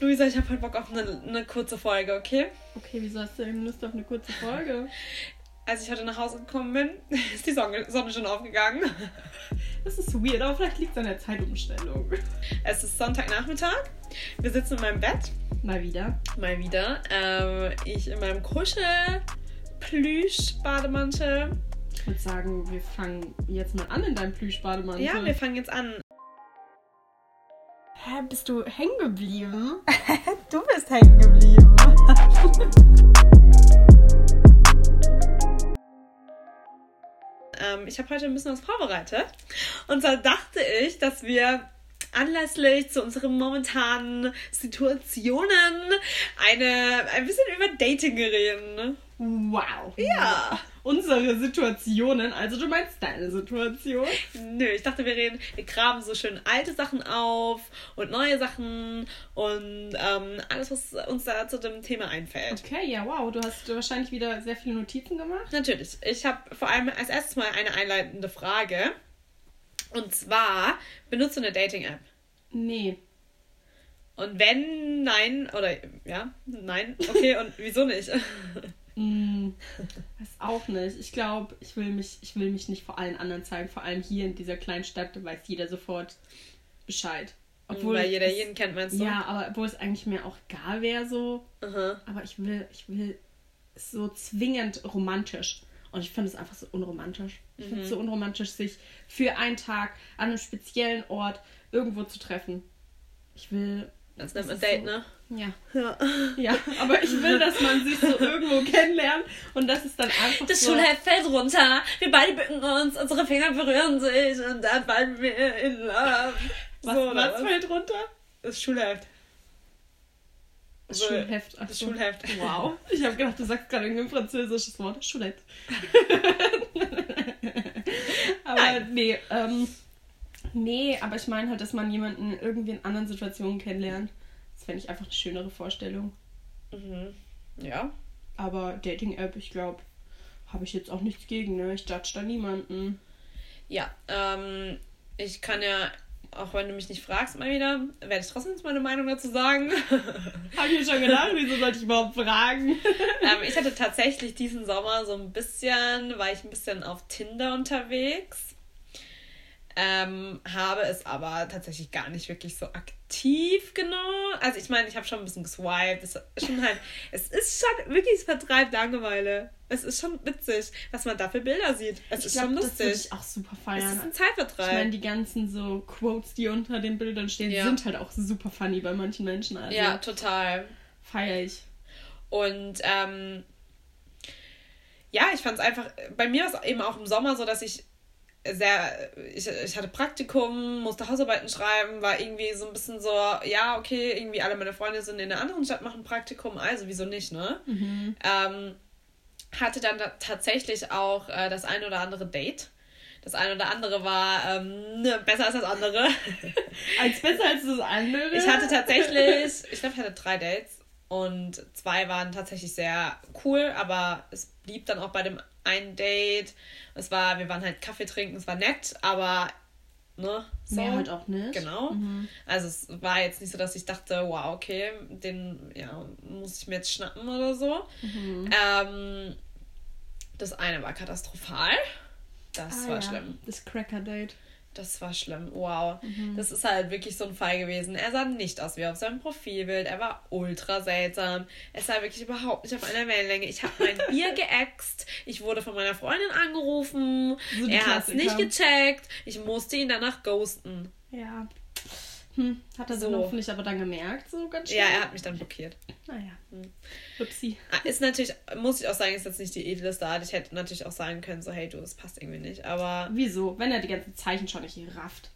Luisa, ich habe heute Bock auf eine, eine kurze Folge, okay? Okay, wieso hast du denn Lust auf eine kurze Folge? Als ich heute nach Hause gekommen bin, ist die Sonne, Sonne schon aufgegangen. Das ist weird, aber vielleicht liegt es an der Zeitumstellung. Es ist Sonntagnachmittag. Wir sitzen in meinem Bett. Mal wieder. Mal wieder. Ähm, ich in meinem Kuschel-Plüsch-Bademantel. Ich würde sagen, wir fangen jetzt mal an in deinem Plüschbademantel. Ja, wir fangen jetzt an. Hä, bist du hängen geblieben? Du bist hängen geblieben. ähm, ich habe heute ein bisschen was vorbereitet. Und zwar dachte ich, dass wir anlässlich zu unseren momentanen Situationen eine, ein bisschen über Dating reden. Wow. Ja. Unsere Situationen, also du meinst deine Situation? Nö, ich dachte, wir reden, wir graben so schön alte Sachen auf und neue Sachen und ähm, alles, was uns da zu dem Thema einfällt. Okay, ja, wow. Du hast wahrscheinlich wieder sehr viele Notizen gemacht. Natürlich. Ich habe vor allem als erstes mal eine einleitende Frage. Und zwar, benutzt du eine Dating-App? Nee. Und wenn nein, oder ja, nein, okay, und wieso nicht? Mm, weiß auch nicht. Ich glaube, ich will mich, ich will mich nicht vor allen anderen zeigen. Vor allem hier in dieser kleinen Stadt weiß jeder sofort Bescheid. Weil jeder es- jeden kennt, meinst du? Ja, aber obwohl es eigentlich mir auch egal wäre so. Aha. Aber ich will, ich will es so zwingend romantisch. Und ich finde es einfach so unromantisch. Ich finde Mhm. es so unromantisch, sich für einen Tag an einem speziellen Ort irgendwo zu treffen. Ich will. Das nennt man Das ist Date, so- ne? Ja. Ja. Ja, aber ich will, dass man sich so irgendwo kennenlernt und das ist dann einfach Das so. Schulheft fällt runter, wir beide bücken uns, unsere Finger berühren sich und dann fallen wir in Love. Was, So, oder was fällt runter? Das Schulheft. Das So, Schulheft. ach Das so. Schulheft. Wow. Ich habe gedacht, du sagst gerade irgendein französisches Wort. Schulheft. aber Nein. nee, ähm, nee, aber ich meine halt, dass man jemanden irgendwie in anderen Situationen kennenlernt. Das fände ich einfach eine schönere Vorstellung. Mhm. Ja. Aber Dating-App, ich glaube, habe ich jetzt auch nichts gegen, ne? Ich judge da niemanden. Ja, ähm, ich kann ja, auch wenn du mich nicht fragst mal wieder, werde ich trotzdem jetzt meine Meinung dazu sagen. Habe ich mir schon gedacht, wieso sollte ich überhaupt fragen? ähm, ich hatte tatsächlich diesen Sommer so ein bisschen, war ich ein bisschen auf Tinder unterwegs. Ähm, habe es aber tatsächlich gar nicht wirklich so aktiv genommen. Also ich meine, ich habe schon ein bisschen geswiped. Es ist schon halt, es ist schon wirklich, es vertreibt Langeweile. Es ist schon witzig, was man da für Bilder sieht. Es Ich ist glaube, schon das würde lustig. ich auch super Es feiern. ist ein Ich meine, Zeitvertreib. die ganzen so Quotes, die unter den Bildern stehen, Ja. sind halt auch super funny bei manchen Menschen. Also ja, total. feiere ich. Und ähm, ja, ich fand es einfach, bei mir war es eben auch im Sommer so, dass ich sehr, ich, ich hatte Praktikum, musste Hausarbeiten schreiben, war irgendwie so ein bisschen so, ja, okay, irgendwie alle meine Freunde sind in einer anderen Stadt, machen Praktikum, also wieso nicht, ne? Ähm, hatte dann da tatsächlich auch äh, das ein oder andere Date. Das eine oder andere war ähm, ne, besser als das andere. Als besser als das andere. Ich hatte tatsächlich, ich glaube, ich hatte drei Dates und zwei waren tatsächlich sehr cool, aber es blieb dann auch bei dem einen Date. Es war, wir waren halt Kaffee trinken, es war nett, aber ne, so. Mehr halt auch nicht. Genau. Also es war jetzt nicht so, dass ich dachte, wow, okay, den ja, muss ich mir jetzt schnappen oder so. Mhm. Ähm, das eine war katastrophal. Das Ah, war ja. schlimm. Das Cracker-Date. Das war schlimm. Wow. Mhm. Das ist halt wirklich so ein Fall gewesen. Er sah nicht aus wie auf seinem Profilbild. Er war ultra seltsam. Es war wirklich überhaupt nicht auf einer Wellenlänge. Ich habe mein Bier geäxt. Ich wurde von meiner Freundin angerufen. So er hat es nicht gecheckt. Ich musste ihn danach ghosten. Ja. Hm, hat er So. hoffentlich aber dann gemerkt, so ganz schnell. Ja, er hat mich dann blockiert. Naja. Hm. Upsi. Ah, Ist natürlich, muss ich auch sagen, ist jetzt nicht die edelste Art. Ich hätte natürlich auch sagen können, so, hey du, das passt irgendwie nicht. Aber Wieso? Wenn er die ganzen Zeichen schon nicht rafft.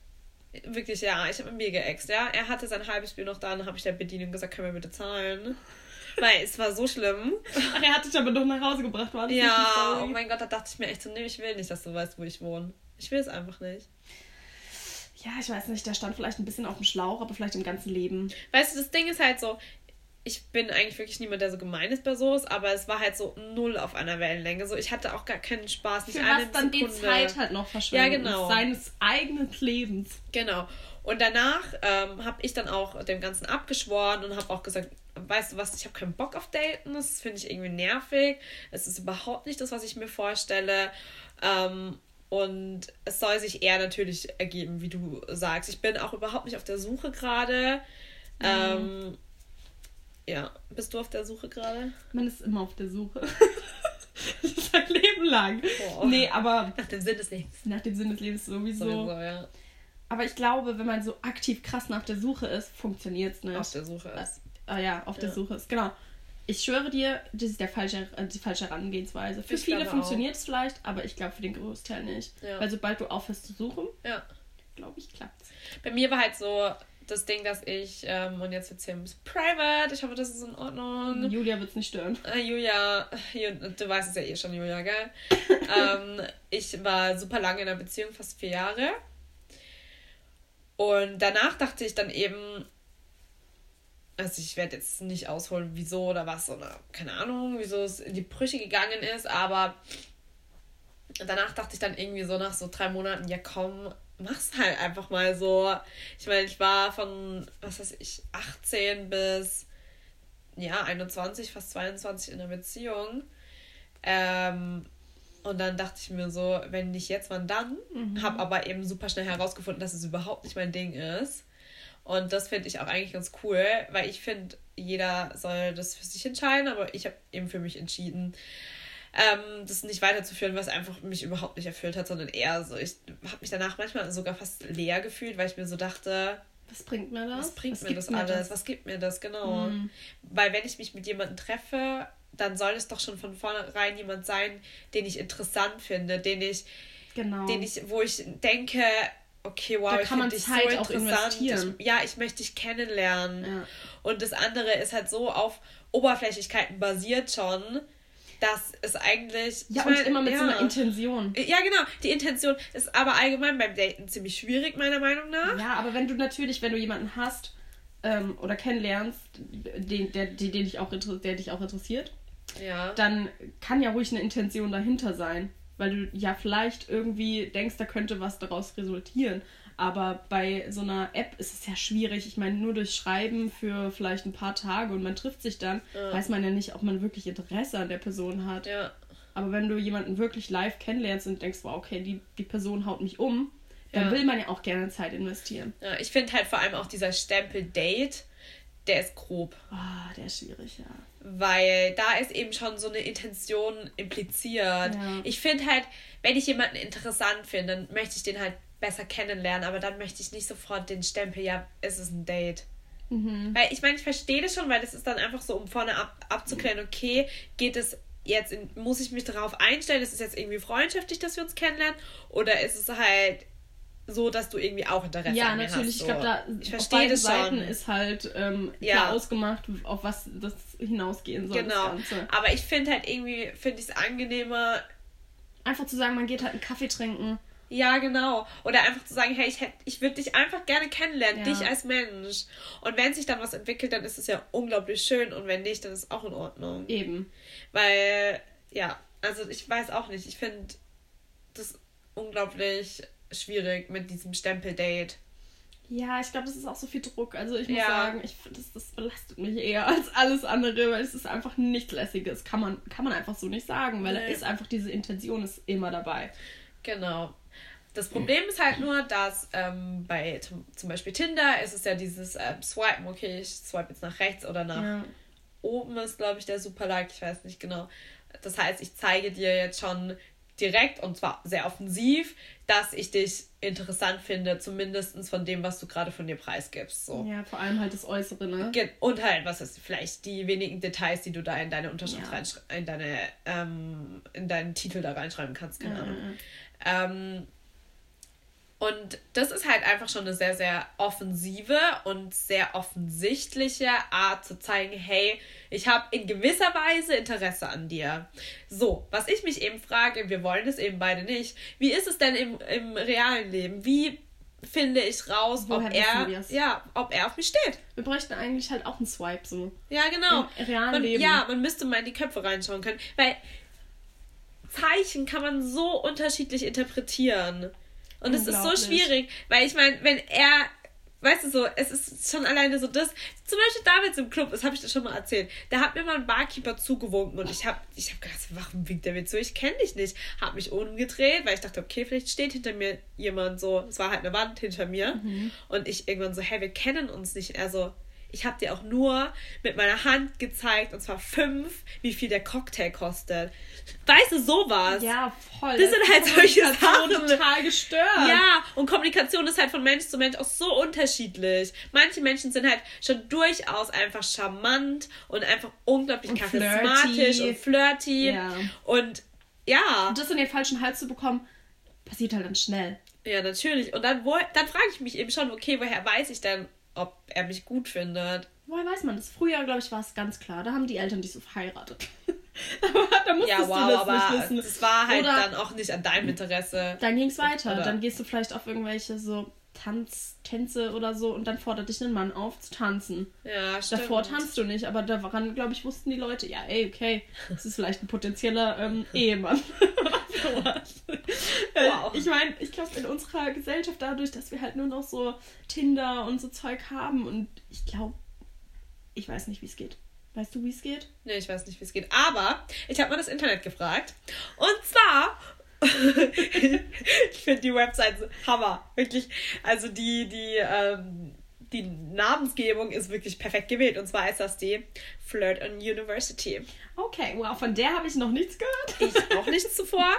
wirklich, ja, ich habe ein Bier geäxt, ja. Er hatte sein halbes Bier noch da, dann habe ich der Bedienung gesagt, können wir bitte zahlen? Weil es war so schlimm. Ach, er hat dich aber doch nach Hause gebracht, war das Ja, oh mein Gott, da dachte ich mir echt so, nee, ich will nicht, dass du weißt, wo ich wohne. Ich will es einfach nicht. Ja, ich weiß nicht, der stand vielleicht ein bisschen auf dem Schlauch, aber vielleicht im ganzen Leben. Weißt du, das Ding ist halt so, ich bin eigentlich wirklich niemand, der so gemein ist bei sowas, aber es war halt so null auf einer Wellenlänge. So, ich hatte auch gar keinen Spaß, nicht Für eine was dann die Sekunde. Zeit halt noch verschwendet. Ja, genau. Seines eigenen Lebens. Genau. Und danach ähm, habe ich dann auch dem Ganzen abgeschworen und habe auch gesagt, weißt du was, ich habe keinen Bock auf Daten, das finde ich irgendwie nervig. Es ist überhaupt nicht das, was ich mir vorstelle. Ähm, und es soll sich eher natürlich ergeben, wie du sagst. Ich bin auch überhaupt nicht auf der Suche gerade. Ähm, ja, bist du auf der Suche gerade? Man ist immer auf der Suche. Sein Leben lang. Boah. Nee, aber Nach dem Sinn des Lebens. nach dem Sinn des Lebens sowieso. Sowieso, ja. Aber ich glaube, wenn man so aktiv krass nach der Suche ist, funktioniert es nicht. Auf der Suche ist. Ah ja, auf der Ja. Suche ist. Genau. Ich schwöre dir, das ist der falsche, äh, die falsche Herangehensweise. Für Ich viele funktioniert es vielleicht, aber ich glaube für den Großteil nicht. Ja. Weil sobald du aufhörst zu suchen, Ja. glaube ich, klappt's. Bei mir war halt so das Ding, dass ich, ähm, und jetzt wird's bisschen private, ich hoffe, das ist in Ordnung. Julia wird's nicht stören. Äh, Julia, Ju- du weißt es ja eh schon, Julia, gell? ähm, ich war super lange in einer Beziehung, fast vier Jahre. Und danach dachte ich dann eben, also ich werde jetzt nicht ausholen, wieso oder was oder keine Ahnung, wieso es in die Brüche gegangen ist, aber danach dachte ich dann irgendwie so nach so drei Monaten, ja komm, mach's halt einfach mal so. Ich meine, ich war von, was weiß ich, 18 bis ja, 21, fast 22 in einer Beziehung. Ähm, und dann dachte ich mir so, wenn nicht jetzt, wann dann? Hab aber eben super schnell herausgefunden, dass es überhaupt nicht mein Ding ist. Und das finde ich auch eigentlich ganz cool, weil ich finde, jeder soll das für sich entscheiden, aber ich habe eben für mich entschieden, ähm, das nicht weiterzuführen, was einfach mich überhaupt nicht erfüllt hat, sondern eher so, ich habe mich danach manchmal sogar fast leer gefühlt, weil ich mir so dachte, Was bringt mir das? was bringt mir gibt das alles? Was gibt mir das? Genau. Mhm. Weil wenn ich mich mit jemandem treffe, dann soll es doch schon von vornherein jemand sein, den ich interessant finde, den ich, Genau. den ich, wo ich denke, okay, wow, Da ich kann man finde dich Zeit so auch interessant. investieren. Ich, ja, ich möchte dich kennenlernen. Ja. Und das andere ist halt so auf Oberflächlichkeiten basiert schon, dass es eigentlich. ja, ich und mein, immer mit ja. so einer Intention. Ja, genau. Die Intention ist aber allgemein beim Daten ziemlich schwierig, meiner Meinung nach. Ja, aber wenn du natürlich, wenn du jemanden hast ähm, oder kennenlernst, den, der, den, den dich auch, der dich auch interessiert, Ja. dann kann ja ruhig eine Intention dahinter sein. Weil du ja vielleicht irgendwie denkst, da könnte was daraus resultieren. Aber bei so einer App ist es ja schwierig. Ich meine, nur durch Schreiben für vielleicht ein paar Tage und man trifft sich dann, Ja. weiß man ja nicht, ob man wirklich Interesse an der Person hat. Ja. Aber wenn du jemanden wirklich live kennenlernst und denkst, wow, okay, die, die Person haut mich um, dann Ja. will man ja auch gerne Zeit investieren. ja. Ich finde halt vor allem auch dieser Stempel Date, der ist grob. Ah, der ist schwierig, ja. Weil da ist eben schon so eine Intention impliziert. Ja. Ich finde halt, wenn ich jemanden interessant finde, dann möchte ich den halt besser kennenlernen, aber dann möchte ich nicht sofort den Stempel, ja, es ist ein Date. Mhm. Weil ich meine, ich verstehe das schon, weil das ist dann einfach so, um vorne ab, abzuklären, okay, geht es jetzt, in, muss ich mich darauf einstellen, ist es jetzt irgendwie freundschaftlich, dass wir uns kennenlernen? Oder ist es halt so, dass du irgendwie auch Interesse Ja, an mir natürlich. hast? So. Ich glaube, da ich auf beiden Seiten schon. ist halt ähm, Ja. klar ausgemacht, auf was das hinausgehen soll. Genau. Aber ich finde halt irgendwie, finde ich es angenehmer, Einfach zu sagen, man geht halt einen Kaffee trinken. Ja, genau. Oder einfach zu sagen, hey, ich, hätt- ich würde dich einfach gerne kennenlernen, Ja. dich als Mensch. Und wenn sich dann was entwickelt, dann ist es ja unglaublich schön. Und wenn nicht, dann ist es auch in Ordnung. Eben. Weil, ja, also ich weiß auch nicht. Ich finde das unglaublich schwierig mit diesem Stempel-Date. Ja, ich glaube, das ist auch so viel Druck. Also ich muss Ja. sagen, ich find, das, das belastet mich eher als alles andere, weil es ist einfach nichts Lässiges. Kann man, kann man einfach so nicht sagen, weil da Nee. ist einfach diese Intention ist immer dabei. Genau. Das Problem ist halt nur, dass ähm, bei zum, Beispiel Tinder ist es ja dieses ähm, Swipen, okay, ich swipe jetzt nach rechts oder nach Ja. oben ist, glaube ich, der Super-Like, ich weiß nicht genau. Das heißt, ich zeige dir jetzt schon direkt und zwar sehr offensiv, dass ich dich interessant finde, zumindest von dem, was du gerade von dir preisgibst. So. ja, vor allem halt das Äußere, ne? Und halt, was ist vielleicht die wenigen Details, die du da in deine Unterschrift Ja. reinschre- in deine, ähm, in deinen Titel da reinschreiben kannst, keine Ja, Ahnung. Ähm, und das ist halt einfach schon eine sehr, sehr offensive und sehr offensichtliche Art zu zeigen, hey, ich habe in gewisser Weise Interesse an dir. So, was ich mich eben frage, wir wollen es eben beide nicht, wie ist es denn im, im realen Leben? Wie finde ich raus, Woher ob er, wir's? ja, ob er auf mich steht. Wir bräuchten eigentlich halt auch einen Swipe so. Ja, genau. Im realen man, Leben. Ja, man müsste mal in die Köpfe reinschauen können, weil Zeichen kann man so unterschiedlich interpretieren. Und es ist so schwierig, weil ich meine, wenn er, weißt du so, es ist schon alleine so das, zum Beispiel damals im Club, das habe ich dir schon mal erzählt, da hat mir mal ein Barkeeper zugewunken und ich habe ich hab gedacht, warum winkt er mir zu? Ich kenne dich nicht. Habe mich umgedreht, weil ich dachte, okay, vielleicht steht hinter mir jemand so, es war halt eine Wand hinter mir und ich irgendwann so, hey, wir kennen uns nicht. Also, ich habe dir auch nur mit meiner Hand gezeigt, und zwar fünf, wie viel der Cocktail kostet. Weißt du, sowas. Ja, voll. Das sind halt solche Sachen. total gestört. Ja, und Kommunikation ist halt von Mensch zu Mensch auch so unterschiedlich. Manche Menschen sind halt schon durchaus einfach charmant und einfach unglaublich Und charismatisch flirty. und flirty. Ja. Und ja, Und das in den falschen Hals zu bekommen, passiert halt dann schnell. ja, natürlich. Und dann, wo, dann frage ich mich eben schon, okay, woher weiß ich denn, ob er mich gut findet? Woher weiß man das? Früher, glaube ich, war es ganz klar. Da haben die Eltern dich so verheiratet. aber da musstest Ja, du wow, das aber nicht wissen. das war halt Oder- dann auch nicht an deinem Interesse. Dann ging es weiter. Oder- Dann gehst du vielleicht auf irgendwelche so Tanz, Tänze oder so und dann fordert dich ein Mann auf zu tanzen. Ja, stimmt. Davor tanzt du nicht, aber daran, glaube ich, wussten die Leute, ja, ey, okay, das ist vielleicht ein potenzieller ähm, Ehemann. Äh, Wow. Ich meine, ich glaube, in unserer Gesellschaft, dadurch, dass wir halt nur noch so Tinder und so Zeug haben und ich glaube, ich weiß nicht, wie es geht. Weißt du, wie es geht? Nee, ich weiß nicht, wie es geht. Aber ich habe mal das Internet gefragt. Und zwar. Ich finde die Website so Hammer. Wirklich. Also die, die, ähm, die Namensgebung ist wirklich perfekt gewählt. Und zwar ist das die Flirt on University. Okay, wow, von der habe ich noch nichts gehört. Ich auch nichts zuvor.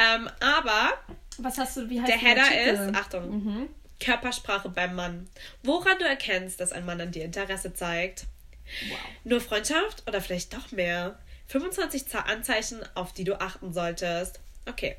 Ähm, aber Was hast du, wie heißt der Header ist, Achtung, Mhm. Körpersprache beim Mann. Woran du erkennst, dass ein Mann an dir Interesse zeigt. Wow. Nur Freundschaft oder vielleicht doch mehr? 25 Za- Anzeichen, auf die du achten solltest. Okay.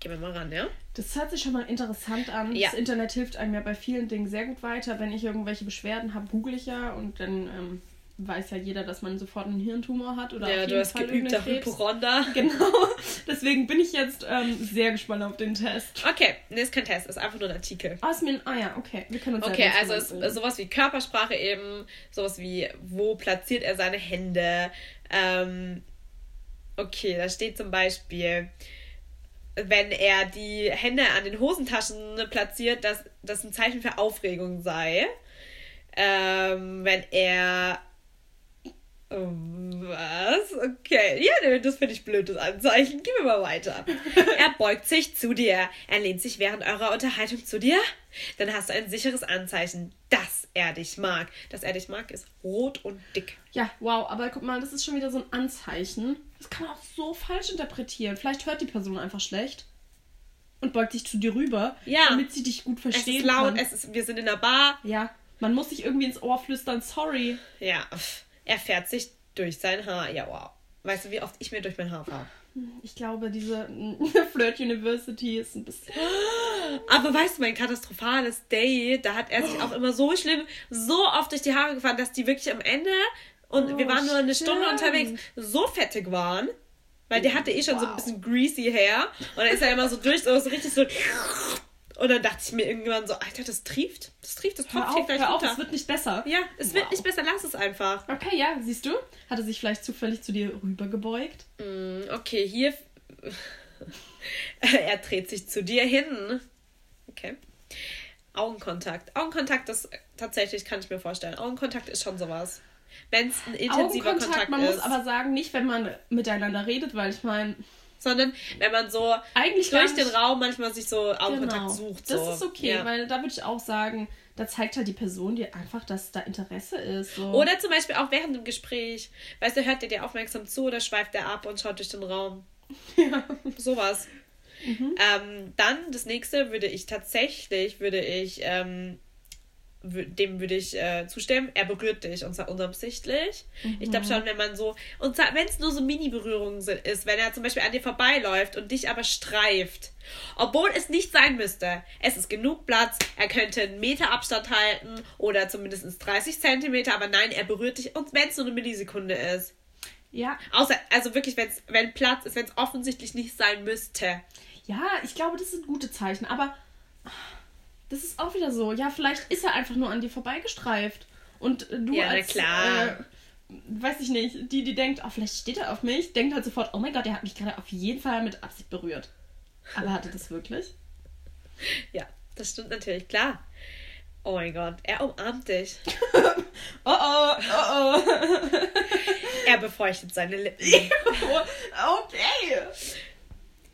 Gehen wir mal ran, ja? Das hört sich schon mal interessant an. Ja. Das Internet hilft einem ja bei vielen Dingen sehr gut weiter. Wenn ich irgendwelche Beschwerden habe, google ich ja und dann ähm, weiß ja jeder, dass man sofort einen Hirntumor hat oder ja, du hast Fall Krebs. Hypochonder. Genau. Deswegen bin ich jetzt ähm, sehr gespannt auf den Test. Okay, nee, ist kein Test, ist einfach nur ein Artikel. Ah, ist mir ein, ah ja, okay. Wir können uns Okay, also ist sowas wie Körpersprache eben, sowas wie, wo platziert er seine Hände? Ähm, okay, da steht zum Beispiel, wenn er die Hände an den Hosentaschen platziert, dass das ein Zeichen für Aufregung sei. Ähm, wenn er. Was? Okay. Ja, das finde ich blöd, das Anzeichen. Gib mir mal weiter. er beugt sich zu dir. Er lehnt sich während eurer Unterhaltung zu dir. Dann hast du ein sicheres Anzeichen, dass er dich mag. Dass er dich mag, ist rot und dick. Ja, wow, aber guck mal, das ist schon wieder so ein Anzeichen. Das kann man auch so falsch interpretieren. Vielleicht hört die Person einfach schlecht und beugt sich zu dir rüber, Ja. damit sie dich gut Es verstehen ist laut, kann. es ist, wir sind in der Bar. ja, man muss sich irgendwie ins Ohr flüstern, sorry. Ja, er fährt sich durch sein Haar. Ja, wow. Weißt du, wie oft ich mir durch mein Haar fahre? Ich glaube, diese Flirt University ist ein bisschen. Aber weißt du, mein katastrophales Date, da hat er sich auch immer so schlimm, so oft durch die Haare gefahren, dass die wirklich am Ende, und Oh, wir waren nur eine Stunde stimmt. unterwegs, so fettig waren. Weil der hatte eh schon so ein Wow. bisschen greasy Hair. Und dann ist er immer so durch, so, so richtig so. Und dann dachte ich mir irgendwann so, Alter, das trieft. Das trieft, das tropft hier gleich hör auf, runter. es wird nicht besser. ja, es wird Wow. nicht besser, lass es einfach. Okay, ja, siehst du? Hat er sich vielleicht zufällig zu dir rübergebeugt? Mm, Okay, hier. er dreht sich zu dir hin. Okay. Augenkontakt. Augenkontakt ist tatsächlich, kann ich mir vorstellen. Augenkontakt ist schon sowas. Wenn es ein intensiver Kontakt man ist. muss aber sagen, nicht, wenn man miteinander redet, weil ich meine, sondern wenn man so eigentlich durch den Raum manchmal sich so Augenkontakt Genau. sucht. Das so. ist okay, Ja. weil da würde ich auch sagen, da zeigt halt die Person dir einfach, dass da Interesse ist. So. Oder zum Beispiel auch während dem Gespräch. Weißt du, hört der dir aufmerksam zu oder schweift der ab und schaut durch den Raum? ja. Sowas. Mhm. Ähm, dann das nächste würde ich tatsächlich, würde ich, ähm, dem würde ich äh, zustimmen, er berührt dich und zwar unabsichtlich. Ich glaube schon, wenn man so, und wenn es nur so Mini-Berührungen sind, ist, wenn er zum Beispiel an dir vorbeiläuft und dich aber streift, obwohl es nicht sein müsste, es ist genug Platz, er könnte einen Meter Abstand halten oder zumindest 30 Zentimeter, aber nein, er berührt dich. Und wenn es nur eine Millisekunde ist. ja, Außer, also wirklich, wenn's, wenn Platz ist, wenn es offensichtlich nicht sein müsste. ja, ich glaube, das sind gute Zeichen, aber das ist auch wieder so. Ja, vielleicht ist er einfach nur an dir vorbeigestreift. Und du Ja, als, klar. Äh, weiß ich nicht, die, die denkt, oh, vielleicht steht er auf mich, denkt halt sofort, oh mein Gott, der hat mich gerade auf jeden Fall mit Absicht berührt. Aber hat er das wirklich? Ja, das stimmt natürlich, klar. Oh mein Gott, er umarmt dich. Oh oh, oh oh. Er befeuchtet seine Lippen. okay.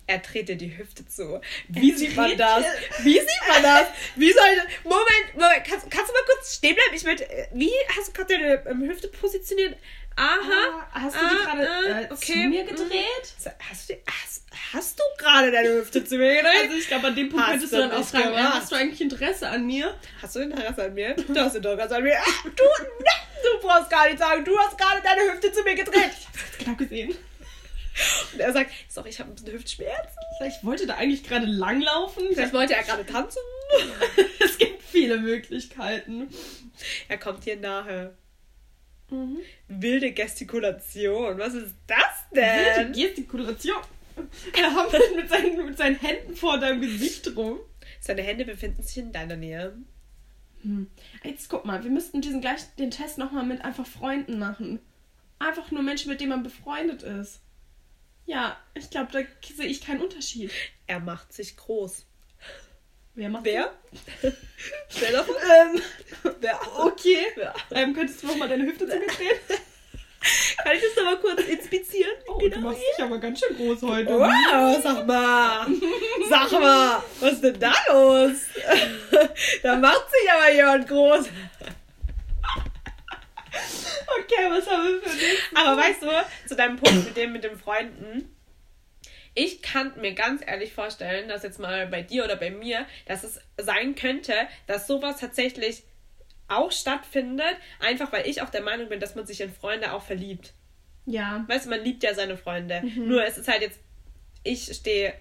Er dreht dir die Hüfte zu. Wie Er sieht man das? Wie sieht man das? Wie soll ich... Moment, Moment. Kannst, kannst du mal kurz stehen bleiben? Ich möchte... Wie hast du gerade deine ähm, Hüfte positioniert? Aha. Ah, hast du die ah, gerade ah, äh, okay. zu mir Mhm. gedreht? Hast du, hast, hast du gerade deine Hüfte zu mir gedreht? Also ich glaube, an dem Punkt Hast könntest du dann auch fragen, äh, gemacht. hast du eigentlich Interesse an mir? Hast du Interesse an mir? Du hast Interesse an mir. Ah, Du, du brauchst gar nicht sagen, du hast gerade deine Hüfte zu mir gedreht. Genau gesehen. Und er sagt, sorry, ich habe ein bisschen Hüftschmerzen. Ich wollte da eigentlich gerade langlaufen. Vielleicht wollte er gerade tanzen. es gibt viele Möglichkeiten. Er kommt hier nahe. Mhm. Wilde Gestikulation. Was ist das Wilde denn? Gestikulation. Er hampelt mit seinen, mit seinen Händen vor deinem Gesicht rum. Seine Hände befinden sich in deiner Nähe. Hm. Jetzt guck mal, wir müssten diesen gleich den Test nochmal mit einfach Freunden machen. Einfach nur Menschen, mit denen man befreundet ist. Ja, ich glaube, da sehe ich keinen Unterschied. Er macht sich groß. Wer macht Wer? Stell vor. Ähm, Wer? okay. Ja. Ähm, könntest du nochmal deine Hüfte zu mir drehen? Kann ich das nochmal kurz inspizieren? Oh, du machst dich aber ganz schön groß heute. Wow, sag mal. Sag mal, was ist denn da los? da macht sich aber jemand groß. Okay, was haben wir für dich? Aber weißt du, zu deinem Punkt mit dem mit den Freunden, ich kann mir ganz ehrlich vorstellen, dass jetzt mal bei dir oder bei mir, dass es sein könnte, dass sowas tatsächlich auch stattfindet, einfach weil ich auch der Meinung bin, dass man sich in Freunde auch verliebt. Ja. Weißt du, man liebt ja seine Freunde. Mhm. Nur es ist halt jetzt, ich stehe,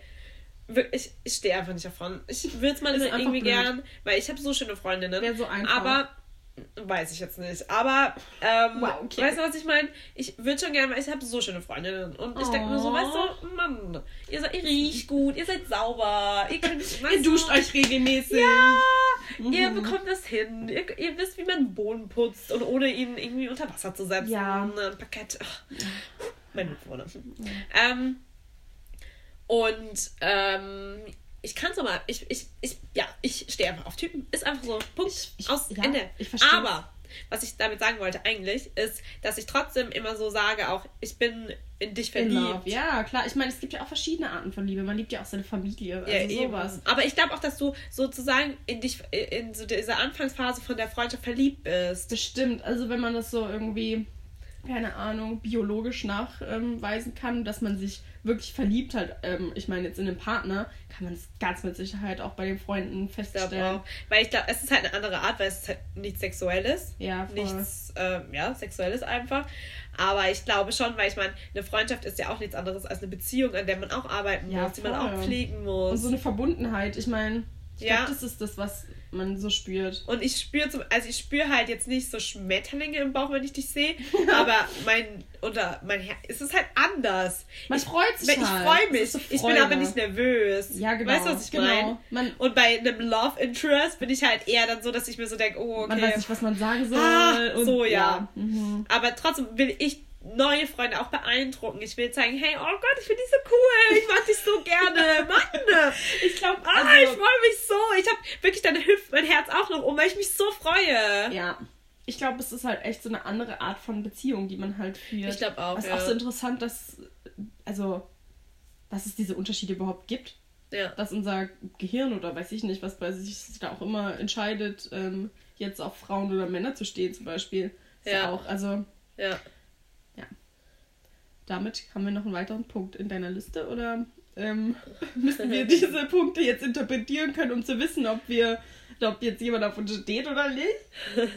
ich, ich stehe einfach nicht davon. Ich würde es mal irgendwie blöd. gern, weil ich habe so schöne Freundinnen. Wäre so einfach. Aber weiß ich jetzt nicht. Aber ähm, Wow, okay. weißt du, was ich meine? Ich würde schon gerne, weil ich habe so schöne Freundinnen. Und ich denke mir so, Oh. weißt du, Mann, ihr, seid, ihr riecht gut, ihr seid sauber, ihr könnt, Ihr duscht du, euch regelmäßig. ja, ihr Mhm. bekommt das hin. Ihr, ihr wisst, wie man den Boden putzt und ohne ihn irgendwie unter Wasser zu setzen. Ja. Ein Parkett. Mein Mitbewohner. Ähm, und ähm, ich kann es aber, ich, ich, ich, ja, ich stehe einfach auf Typen. Ist einfach so. Punkt. Ich- ich- Aus ja, Ende. ich versteh's. aber was ich damit sagen wollte eigentlich, ist, dass ich trotzdem immer so sage, auch ich bin in dich In verliebt. Love. Ja, klar. Ich meine, es gibt ja auch verschiedene Arten von Liebe. Man liebt ja auch seine Familie. Also Ja, eben. sowas. Aber ich glaube auch, dass du sozusagen in dich, in so dieser Anfangsphase von der Freundschaft verliebt bist. Bestimmt. Also wenn man das so irgendwie, keine Ahnung, biologisch nachweisen kann, dass man sich wirklich verliebt hat. Ähm, ich meine, jetzt in den Partner kann man es ganz mit Sicherheit auch bei den Freunden Ich feststellen. auch. Weil ich glaube, es ist halt eine andere Art, weil es ist halt nichts Sexuelles. Ja, voll. Nichts, ähm, ja, Sexuelles einfach. Aber ich glaube schon, weil ich meine, eine Freundschaft ist ja auch nichts anderes als eine Beziehung, an der man auch arbeiten Ja, muss, die man voll. auch pflegen Und muss. so eine Verbundenheit. Ich meine, ich Ja. glaube, das ist das, was man so spürt. Und ich spüre zum, also ich spüre halt jetzt nicht so Schmetterlinge im Bauch, wenn ich dich sehe, aber mein oder mein Herz, es ist halt anders. Man ich, freut sich Ich halt. freue mich. so ich bin aber nicht nervös. Ja, genau. Weißt du, was ich genau. meine? Und bei einem Love Interest bin ich halt eher dann so, dass ich mir so denke, oh, okay. man weiß nicht, was man sagen soll. Ah, so, ja. Mhm. Aber trotzdem will ich neue Freunde auch beeindrucken. Ich will zeigen, hey, oh Gott, ich finde dich so cool. Ich mag dich so gerne. Mann. Ich glaube, Ah, also, ich freue mich so. Ich habe wirklich deine Hüfte, mein Herz auch noch um, weil ich mich so freue. Ja. Ich glaube, es ist halt echt so eine andere Art von Beziehung, die man halt führt. Ich glaube auch, Es ist ja. auch so interessant, dass, also, dass es diese Unterschiede überhaupt gibt. Ja. Dass unser Gehirn oder weiß ich nicht, was bei sich da auch immer entscheidet, ähm, jetzt auf Frauen oder Männer zu stehen zum Beispiel. Ist ja. Ja. auch, also Ja. Damit haben wir noch einen weiteren Punkt in deiner Liste oder ähm, müssen wir diese Punkte jetzt interpretieren können, um zu wissen, ob wir, ob jetzt jemand auf uns steht oder nicht?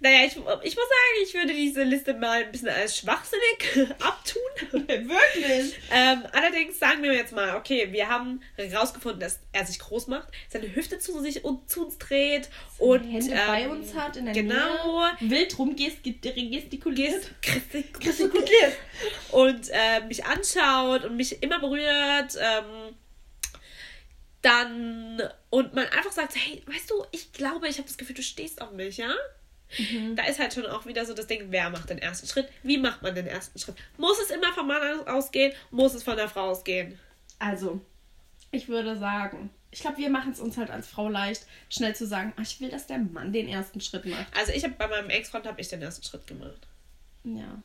Naja, ich, ich muss sagen, ich würde diese Liste mal ein bisschen als schwachsinnig abtun. Wirklich? Ähm, allerdings sagen wir jetzt mal, okay, wir haben herausgefunden, dass er sich groß macht, seine Hüfte zu sich und zu uns dreht und Hände ähm, bei uns hat in der genau, Nähe. Wild rumgestikuliert. gest- gestikuliert und äh, mich anschaut und mich immer berührt. Ähm, dann und man einfach sagt, hey, weißt du, ich glaube, ich habe das Gefühl, du stehst auf mich, ja? Mhm. Da ist halt schon auch wieder so das Ding, wer macht den ersten Schritt? Wie macht man den ersten Schritt? Muss es immer vom Mann ausgehen? Muss es von der Frau ausgehen? Also, ich würde sagen, ich glaube, wir machen es uns halt als Frau leicht, schnell zu sagen, "Ah, ich will, dass der Mann den ersten Schritt macht. Also ich habe bei meinem Ex-Freund habe ich den ersten Schritt gemacht. Ja.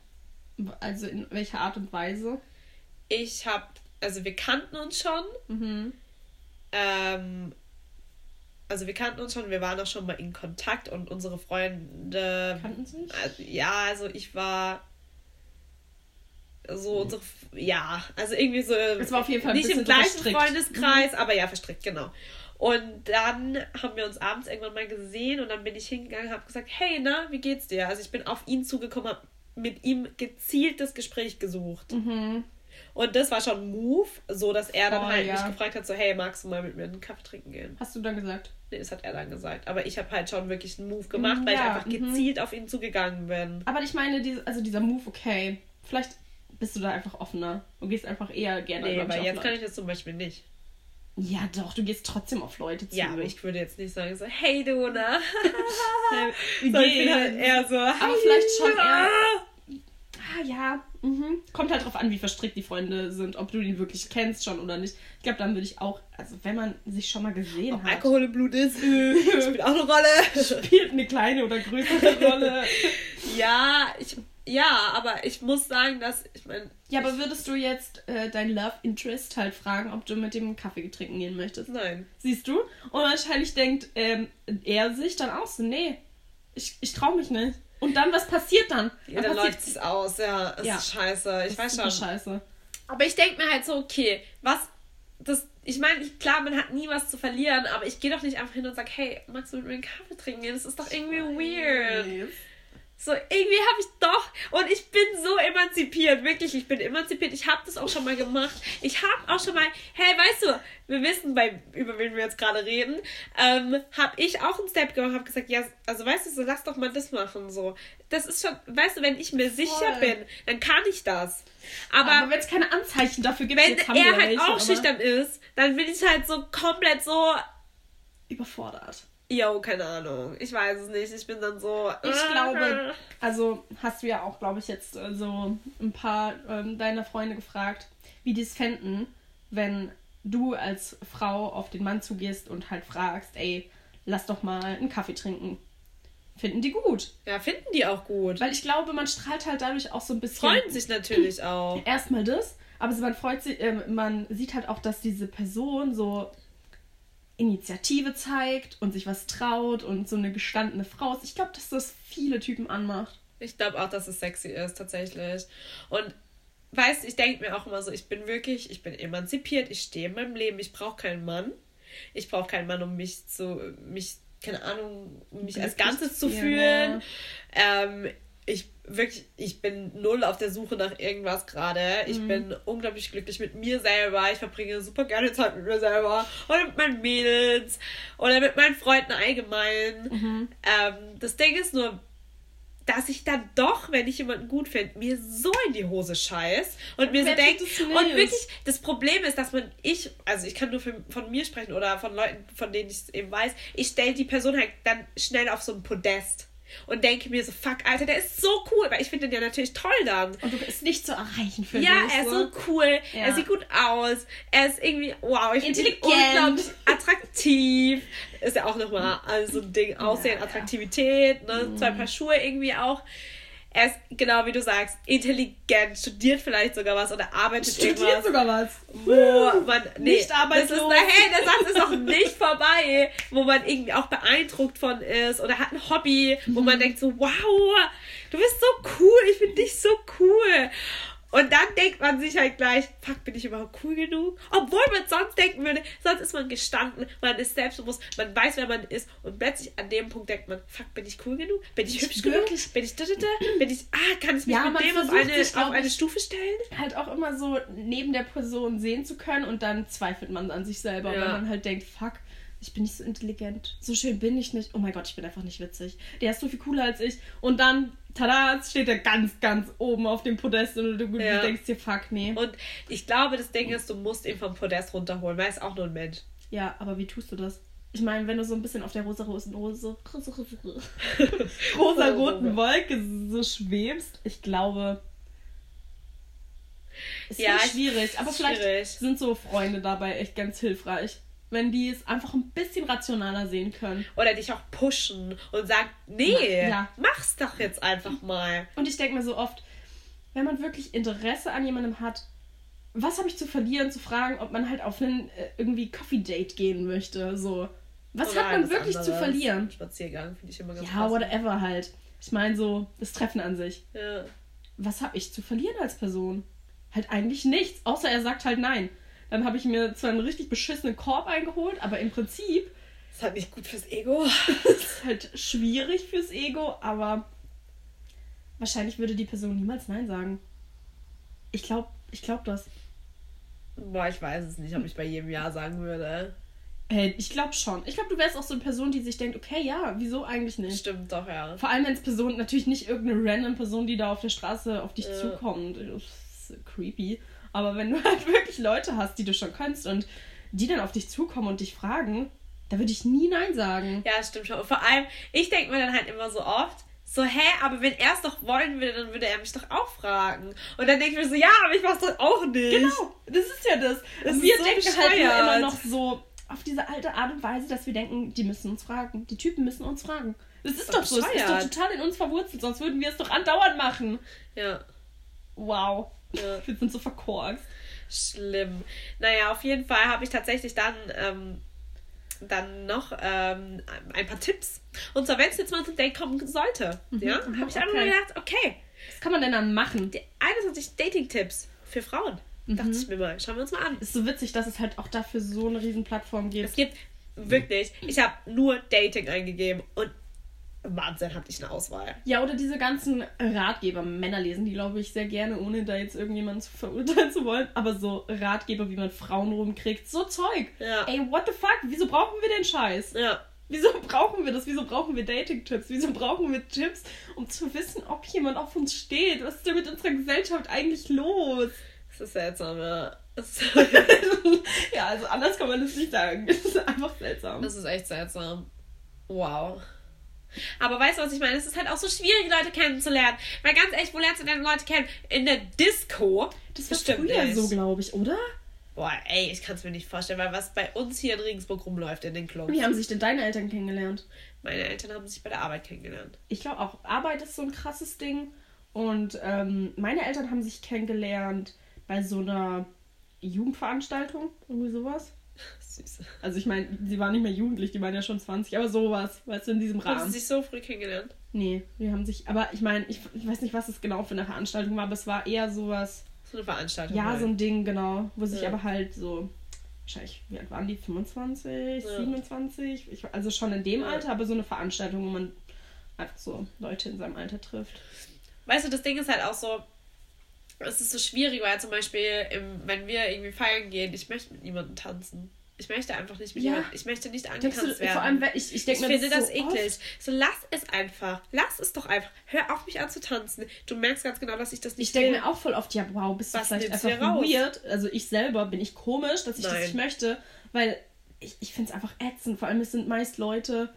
Also in welcher Art und Weise? Ich habe, also wir kannten uns schon. Mhm. Ähm, also wir kannten uns schon, wir waren auch schon mal in Kontakt und unsere Freunde. Kannten sie nicht? Also, ja, also ich war so unsere, ja, also irgendwie so. Es war auf jeden Fall ein nicht im gleichen verstrickt. Mhm. Freundeskreis, aber ja verstrickt, genau. Und dann haben wir uns abends irgendwann mal gesehen und dann bin ich hingegangen, habe gesagt, hey, na, wie geht's dir? Also ich bin auf ihn zugekommen, habe mit ihm gezielt das Gespräch gesucht. Mhm. Und das war schon ein Move, so dass er dann Voll, halt ja. mich gefragt hat, so, hey, magst du mal mit mir einen Kaffee trinken gehen? Hast du dann gesagt? Nee, das hat er dann gesagt. Aber ich habe halt schon wirklich einen Move gemacht, Mhm, weil ja, ich einfach mhm. gezielt auf ihn zugegangen bin. Aber ich meine, diese, also dieser Move, okay. Vielleicht bist du da einfach offener. Du gehst einfach eher gerne Nee, aber jetzt kann ich das zum Beispiel nicht. Ja, doch, du gehst trotzdem auf Leute zu. Ja, aber ich würde jetzt nicht sagen so, hey du, na? Wie so, ich bin halt eher so, Aber "Hi, vielleicht schon na?" Ah ja, mhm. kommt halt drauf an, wie verstrickt die Freunde sind, ob du ihn wirklich kennst schon oder nicht. Ich glaube, dann würde ich auch, also wenn man sich schon mal gesehen Ob hat, Alkohol im Blut ist, spielt auch eine Rolle. spielt eine kleine oder größere Rolle. ja, ich, ja, aber ich muss sagen, dass, ich meine, Ja, aber würdest du jetzt äh, dein Love Interest halt fragen, ob du mit dem Kaffee trinken gehen möchtest? nein. Siehst du? Und wahrscheinlich denkt ähm, er sich dann auch so, nee, ich, ich trau mich nicht. Und dann, was passiert dann? Ja, dann läuft es aus, ja, ist Ja. scheiße, ich das weiß ist super schon. scheiße. Aber ich denke mir halt so, okay, was, das, ich meine, klar, man hat nie was zu verlieren, aber ich gehe doch nicht einfach hin und sage, hey, magst du mit mir einen Kaffee trinken gehen? Das ist doch irgendwie weird. So, irgendwie habe ich doch, und ich bin so emanzipiert, wirklich, ich bin emanzipiert. Ich habe das auch schon mal gemacht. Ich habe auch schon mal, hey, weißt du, wir wissen, bei, über wen wir jetzt gerade reden, ähm, habe ich auch einen Step gemacht, habe gesagt, ja, also weißt du, so lass doch mal das machen, so. Das ist schon, weißt du, wenn ich mir sicher Voll. bin, dann kann ich das. Aber, Aber, wenn es keine Anzeichen dafür gibt, wenn er halt welche, auch schüchtern ist, dann bin ich halt so komplett so, überfordert. Yo, keine Ahnung, ich weiß es nicht, ich bin dann so, Ich glaube, also hast du ja auch, glaube ich, jetzt äh, so ein paar ähm, deiner Freunde gefragt, wie die es fänden, wenn du als Frau auf den Mann zugehst und halt fragst, ey, lass doch mal einen Kaffee trinken. Finden die gut. ja, finden die auch gut. Weil ich glaube, man strahlt halt dadurch auch so ein bisschen. Freuen sich natürlich auch. Erstmal das, aber man freut sich, ähm, man sieht halt auch, dass diese Person so Initiative zeigt und sich was traut und so eine gestandene Frau ist. Ich glaube, dass das viele Typen anmacht. Ich glaube auch, dass es sexy ist, tatsächlich. Und weißt, ich denke mir auch immer so, ich bin wirklich, ich bin emanzipiert, ich stehe in meinem Leben, ich brauche keinen Mann. Ich brauche keinen Mann, um mich zu, mich, keine Ahnung, um mich als Glücklich Ganzes zu fühlen, fühlen. Ähm, ich wirklich, ich bin null auf der Suche nach irgendwas gerade. Ich Mhm. bin unglaublich glücklich mit mir selber. Ich verbringe super gerne Zeit mit mir selber oder mit meinen Mädels oder mit meinen Freunden allgemein. Mhm. Ähm, das Ding ist nur, dass ich dann doch, wenn ich jemanden gut finde, mir so in die Hose scheiß und mir so denke, und wirklich, das Problem ist, dass man, ich, also ich kann nur für, von mir sprechen oder von Leuten, von denen ich es eben weiß, ich stelle die Person halt dann schnell auf so ein Podest und denke mir so, fuck, Alter, der ist so cool, weil ich finde den ja natürlich toll dann. Und du bist nicht zu erreichen für Ja, er ist so cool, Ja. er sieht gut aus, er ist irgendwie, wow, ich finde ihn Intelligent. unglaublich attraktiv. Ist ja auch nochmal also so ein Ding, Aussehen, Ja. Attraktivität, ne? zwei Paar Schuhe irgendwie auch. Er ist, genau wie du sagst, intelligent, studiert vielleicht sogar was oder arbeitet Studiert irgendwas. sogar was. Wo man nee, Nicht arbeitslos. Das ist, na, hey, der Satz ist nicht vorbei, wo man irgendwie auch beeindruckt von ist oder hat ein Hobby, wo Mhm. man denkt so, wow, du bist so cool, ich finde dich so cool. Und dann denkt man sich halt gleich, fuck, bin ich überhaupt cool genug? Obwohl man sonst denken würde, sonst ist man gestanden, man ist selbstbewusst, man weiß, wer man ist und plötzlich an dem Punkt denkt man, fuck, bin ich cool genug? Bin ich Ich hübsch genug? wirklich- Bin ich da, da, da? Bin ich, ah, kann ich mich Ja, mit dem auf eine, sich, auf eine Stufe stellen? Halt auch immer so neben der Person sehen zu können und dann zweifelt man an sich selber, Ja. weil man halt denkt, fuck, ich bin nicht so intelligent. So schön bin ich nicht. Oh mein Gott, ich bin einfach nicht witzig. Der ist so viel cooler als ich. Und dann, tada, steht er ganz, ganz oben auf dem Podest und du, Ja. denkst dir, fuck, nee. Und ich glaube, das Ding ist, du musst ihn vom Podest runterholen, weil er ist auch nur ein Mensch. Ja, aber wie tust du das? Ich meine, wenn du so ein bisschen auf der rosa rosen rosa rosa roten Wolke so schwebst, ich glaube, Ja, ist ich- schwierig. Aber schwierig. vielleicht sind so Freunde dabei echt ganz hilfreich, wenn die es einfach ein bisschen rationaler sehen können. Oder dich auch pushen und sagen, nee, Ja. mach's doch jetzt einfach mal. Und ich denke mir so oft, wenn man wirklich Interesse an jemandem hat, was habe ich zu verlieren, zu fragen, ob man halt auf ein äh, irgendwie Coffee-Date gehen möchte. So. Was Oder hat man wirklich zu verlieren? Spaziergang finde ich immer ganz Ja, passend. whatever halt. Ich meine so, das Treffen an sich. Ja. Was habe ich zu verlieren als Person? Halt eigentlich nichts, außer er sagt halt nein. Dann habe ich mir zwar einen richtig beschissenen Korb eingeholt, aber im Prinzip Ist halt nicht gut fürs Ego. ist halt schwierig fürs Ego, aber wahrscheinlich würde die Person niemals nein sagen. Ich glaube, ich glaube das. Boah, ich weiß es nicht, ob ich bei jedem Ja sagen würde. Hey, ich glaube schon. Ich glaube, du wärst auch so eine Person, die sich denkt, okay, ja, wieso eigentlich nicht? Stimmt doch, ja. Vor allem, wenn es Person, natürlich nicht irgendeine random Person, die da auf der Straße auf dich Ja. zukommt. Das ist creepy. Aber wenn du halt wirklich Leute hast, die du schon kennst und die dann auf dich zukommen und dich fragen, da würde ich nie Nein sagen. Ja, stimmt schon. Und vor allem, ich denke mir dann halt immer so oft, so, hä, aber wenn er es doch wollen würde, dann würde er mich doch auch fragen. Und dann denke ich mir so, ja, aber ich mach's doch auch nicht. Genau, das ist ja das. Das wir ist so denken halt bescheuert. immer noch so auf diese alte Art und Weise, dass wir denken, die müssen uns fragen. Die Typen müssen uns fragen. Das ist, doch doch so. Es ist doch total in uns verwurzelt, sonst würden wir es doch andauernd machen. Ja, Wow. Ja. Wir sind so verkorkst. schlimm. Naja, auf jeden Fall habe ich tatsächlich dann, ähm, dann noch ähm, ein paar Tipps. Und zwar, wenn es jetzt mal zum Date kommen sollte, ja, mhm, habe ich einfach okay. mal gedacht, okay, Was kann man denn dann machen? die 21 Dating-Tipps für Frauen. Mhm. Dachte ich mir mal, schauen wir uns mal an. Ist so witzig, dass es halt auch dafür so eine riesen Plattform gibt. Es gibt wirklich, ich habe nur Dating eingegeben und Wahnsinn hatte ich eine Auswahl. Ja, oder diese ganzen Ratgeber. Männer lesen die, glaube ich, sehr gerne, ohne da jetzt irgendjemanden zu verurteilen zu wollen. Aber so Ratgeber, wie man Frauen rumkriegt. So Zeug. Ja. Ey, what the fuck? Wieso brauchen wir den Scheiß? Ja, Wieso brauchen wir das? Wieso brauchen wir Dating-Tipps? Wieso brauchen wir Tipps, um zu wissen, ob jemand auf uns steht? Was ist denn mit unserer Gesellschaft eigentlich los? das ist seltsam, ja. Das ja, also anders kann man das nicht sagen. Es ist einfach seltsam. das ist echt seltsam. Wow. Aber weißt du, was ich meine? Es ist halt auch so schwierig, Leute kennenzulernen. Weil ganz ehrlich, wo lernst du denn Leute kennen? In der Disco? Das war Bestimmt früher nicht. so, glaube ich, oder? Boah, ey, ich kann es mir nicht vorstellen, weil was bei uns hier in Regensburg rumläuft in den Clubs. Wie haben sich denn deine Eltern kennengelernt? Meine Eltern haben sich bei der Arbeit kennengelernt. Ich glaube auch, Arbeit ist so ein krasses Ding. Und ähm, meine Eltern haben sich kennengelernt bei so einer Jugendveranstaltung, irgendwie sowas. Süß. Also ich meine, sie waren nicht mehr jugendlich, die waren ja schon 20, aber sowas, weißt du, in diesem Haben Rahmen. sie sich so früh kennengelernt? Nee, wir haben sich, aber ich meine, ich, ich weiß nicht, was es genau für eine Veranstaltung war, aber es war eher sowas, So eine Veranstaltung. ja, halt. so ein Ding, genau, wo sich Ja. aber halt so, wahrscheinlich, wie alt waren die? 25, Ja. 27? Ich, also schon in dem Ja. Alter, aber so eine Veranstaltung, wo man einfach so Leute in seinem Alter trifft. Weißt du, das Ding ist halt auch so, es ist so schwierig, weil zum Beispiel, im, wenn wir irgendwie feiern gehen, ich möchte mit niemandem tanzen. Ich möchte einfach nicht mit Ja. jemandem, ich möchte nicht angetanzt werden. vor allem, ich, ich ich denke mir finde das, so eklig. Oft, So, lass es einfach. Lass es doch einfach. Hör auf, mich an zu tanzen. Du merkst ganz genau, dass ich das nicht ich denke mir auch voll oft, ja, wow, bist du Was vielleicht du einfach dir raus? weird. Also ich selber bin ich komisch, dass ich das Nein. nicht möchte, weil ich, ich finde es einfach ätzend. Vor allem, es sind meist Leute,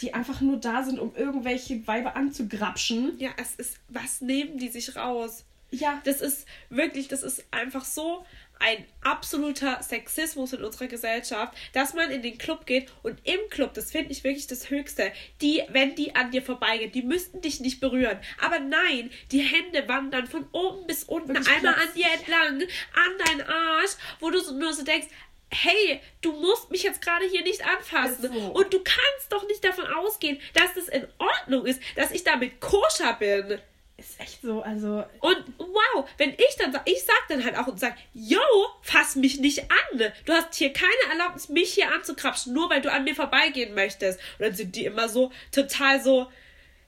die einfach nur da sind, um irgendwelche Weiber anzugrapschen. Ja, es ist, was nehmen die sich raus? Ja, Das ist wirklich, das ist einfach so ein absoluter Sexismus in unserer Gesellschaft, dass man in den Club geht und im Club, das finde ich wirklich das Höchste, die, wenn die an dir vorbeigehen, die müssten dich nicht berühren. Aber nein, die Hände wandern von oben bis unten Wirklich einmal an dir entlang, an deinen Arsch, wo du so, nur so denkst, hey, du musst mich jetzt gerade hier nicht anfassen. Ist so. Und du kannst doch nicht davon ausgehen, dass das in Ordnung ist, dass ich damit koscher bin. Ist echt so. Also, Und wow, wenn ich dann sag, ich sag dann halt auch und sag, yo, fass mich nicht an. Du hast hier keine Erlaubnis, mich hier anzukrapschen, nur weil du an mir vorbeigehen möchtest. Und dann sind die immer so total so,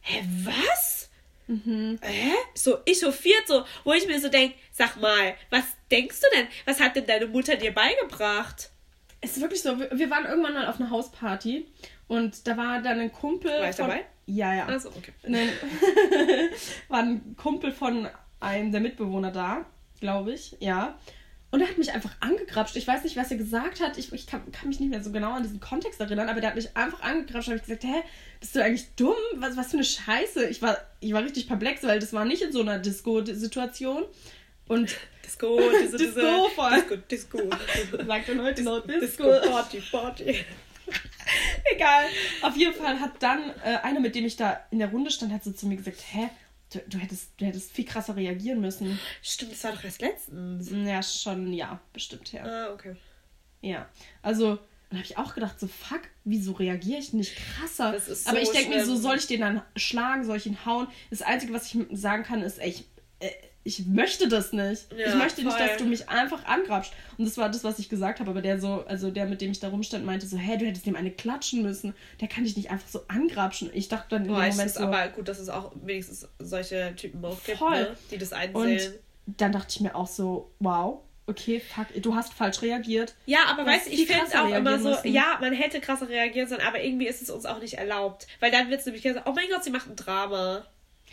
hä, was? Hä? So echauffiert so, wo ich mir so denk, sag mal, was denkst du denn? Was hat denn deine Mutter dir beigebracht? es ist wirklich so. Wir, wir waren irgendwann mal auf einer Hausparty und da war dann ein Kumpel. War ich von, dabei? Ja, ja. Also, okay. Nein. war ein Kumpel von einem der Mitbewohner da, glaube ich, ja. Und er hat mich einfach angegrapscht. Ich weiß nicht, was er gesagt hat. Ich, ich kann, kann mich nicht mehr so genau an diesen Kontext erinnern, aber der hat mich einfach angegrapscht und habe gesagt, hä, bist du eigentlich dumm? Was, was für eine Scheiße. Ich war, ich war richtig perplex, weil das war nicht in so einer Disco-Situation. Und Disco, diese, Disco, diese, voll. Disco, Disco. Sagt dann heute noch Disco. Disco, Party, Party. Egal. Auf jeden Fall hat dann äh, einer, mit dem ich da in der Runde stand, hat so zu mir gesagt, hä, du, du, hättest, du hättest viel krasser reagieren müssen. Stimmt, das war doch erst letztens. Ja, schon, ja, bestimmt, ja. Ah, okay. Ja, also, dann habe ich auch gedacht, so, fuck, wieso reagiere ich nicht krasser? Das ist so Aber ich denke mir, so, soll ich den dann schlagen, soll ich ihn hauen? Das Einzige, was ich sagen kann, ist, ey, ich, äh, ich möchte das nicht. Ja, ich möchte voll. nicht, dass du mich einfach angrabst. Und das war das, was ich gesagt habe. Aber der so, also der, mit dem ich da rumstand, meinte so, hä, du hättest ihm eine klatschen müssen. Der kann dich nicht einfach so angrapschen. Ich dachte dann dem Moment so, aber gut, dass es auch wenigstens solche Typen auch gibt, ne? die das einsehen. Und dann dachte ich mir auch so, wow, okay, fuck, du hast falsch reagiert. Ja, aber weißt du, ich finde es auch immer so, müssen. ja, man hätte krasser reagieren sollen, aber irgendwie ist es uns auch nicht erlaubt. Weil dann wird es nämlich gesagt, oh mein Gott, sie macht ein Drama.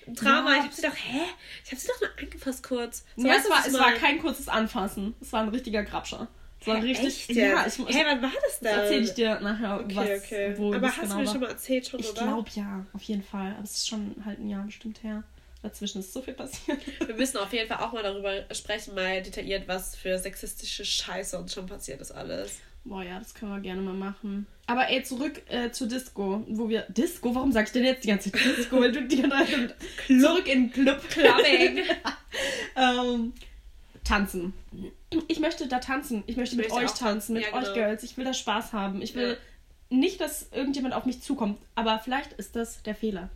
Drama. Ja. Ich hab sie doch, hä? Ich hab sie doch nur angefasst kurz. So, ja, es, war, es war kein kurzes Anfassen. Es war ein richtiger Grabscher. Es war hä, richtig. Echt? Ja, ich, hä, wann war das denn? Das erzähl ich dir nachher, okay, was, okay. wo Aber hast genau du mir war. schon mal erzählt, schon, ich oder? Ich glaube ja, auf jeden Fall. Aber es ist schon halt ein Jahr bestimmt her. Dazwischen ist so viel passiert. Wir müssen auf jeden Fall auch mal darüber sprechen, mal detailliert, was für sexistische Scheiße uns schon passiert ist alles. Boah, ja, das können wir gerne mal machen. Aber ey, zurück äh, zur Disco, wo wir. Disco? Warum sag ich denn jetzt die ganze Zeit Disco? Weil du die ganze Zeit zurück in Club. Clubbing. ähm, tanzen. Ich möchte da tanzen. Ich möchte ich mit möchte euch tanzen, mit ja, euch genau. Girls. Ich will da Spaß haben. Ich will ja. nicht, dass irgendjemand auf mich zukommt. Aber vielleicht ist das der Fehler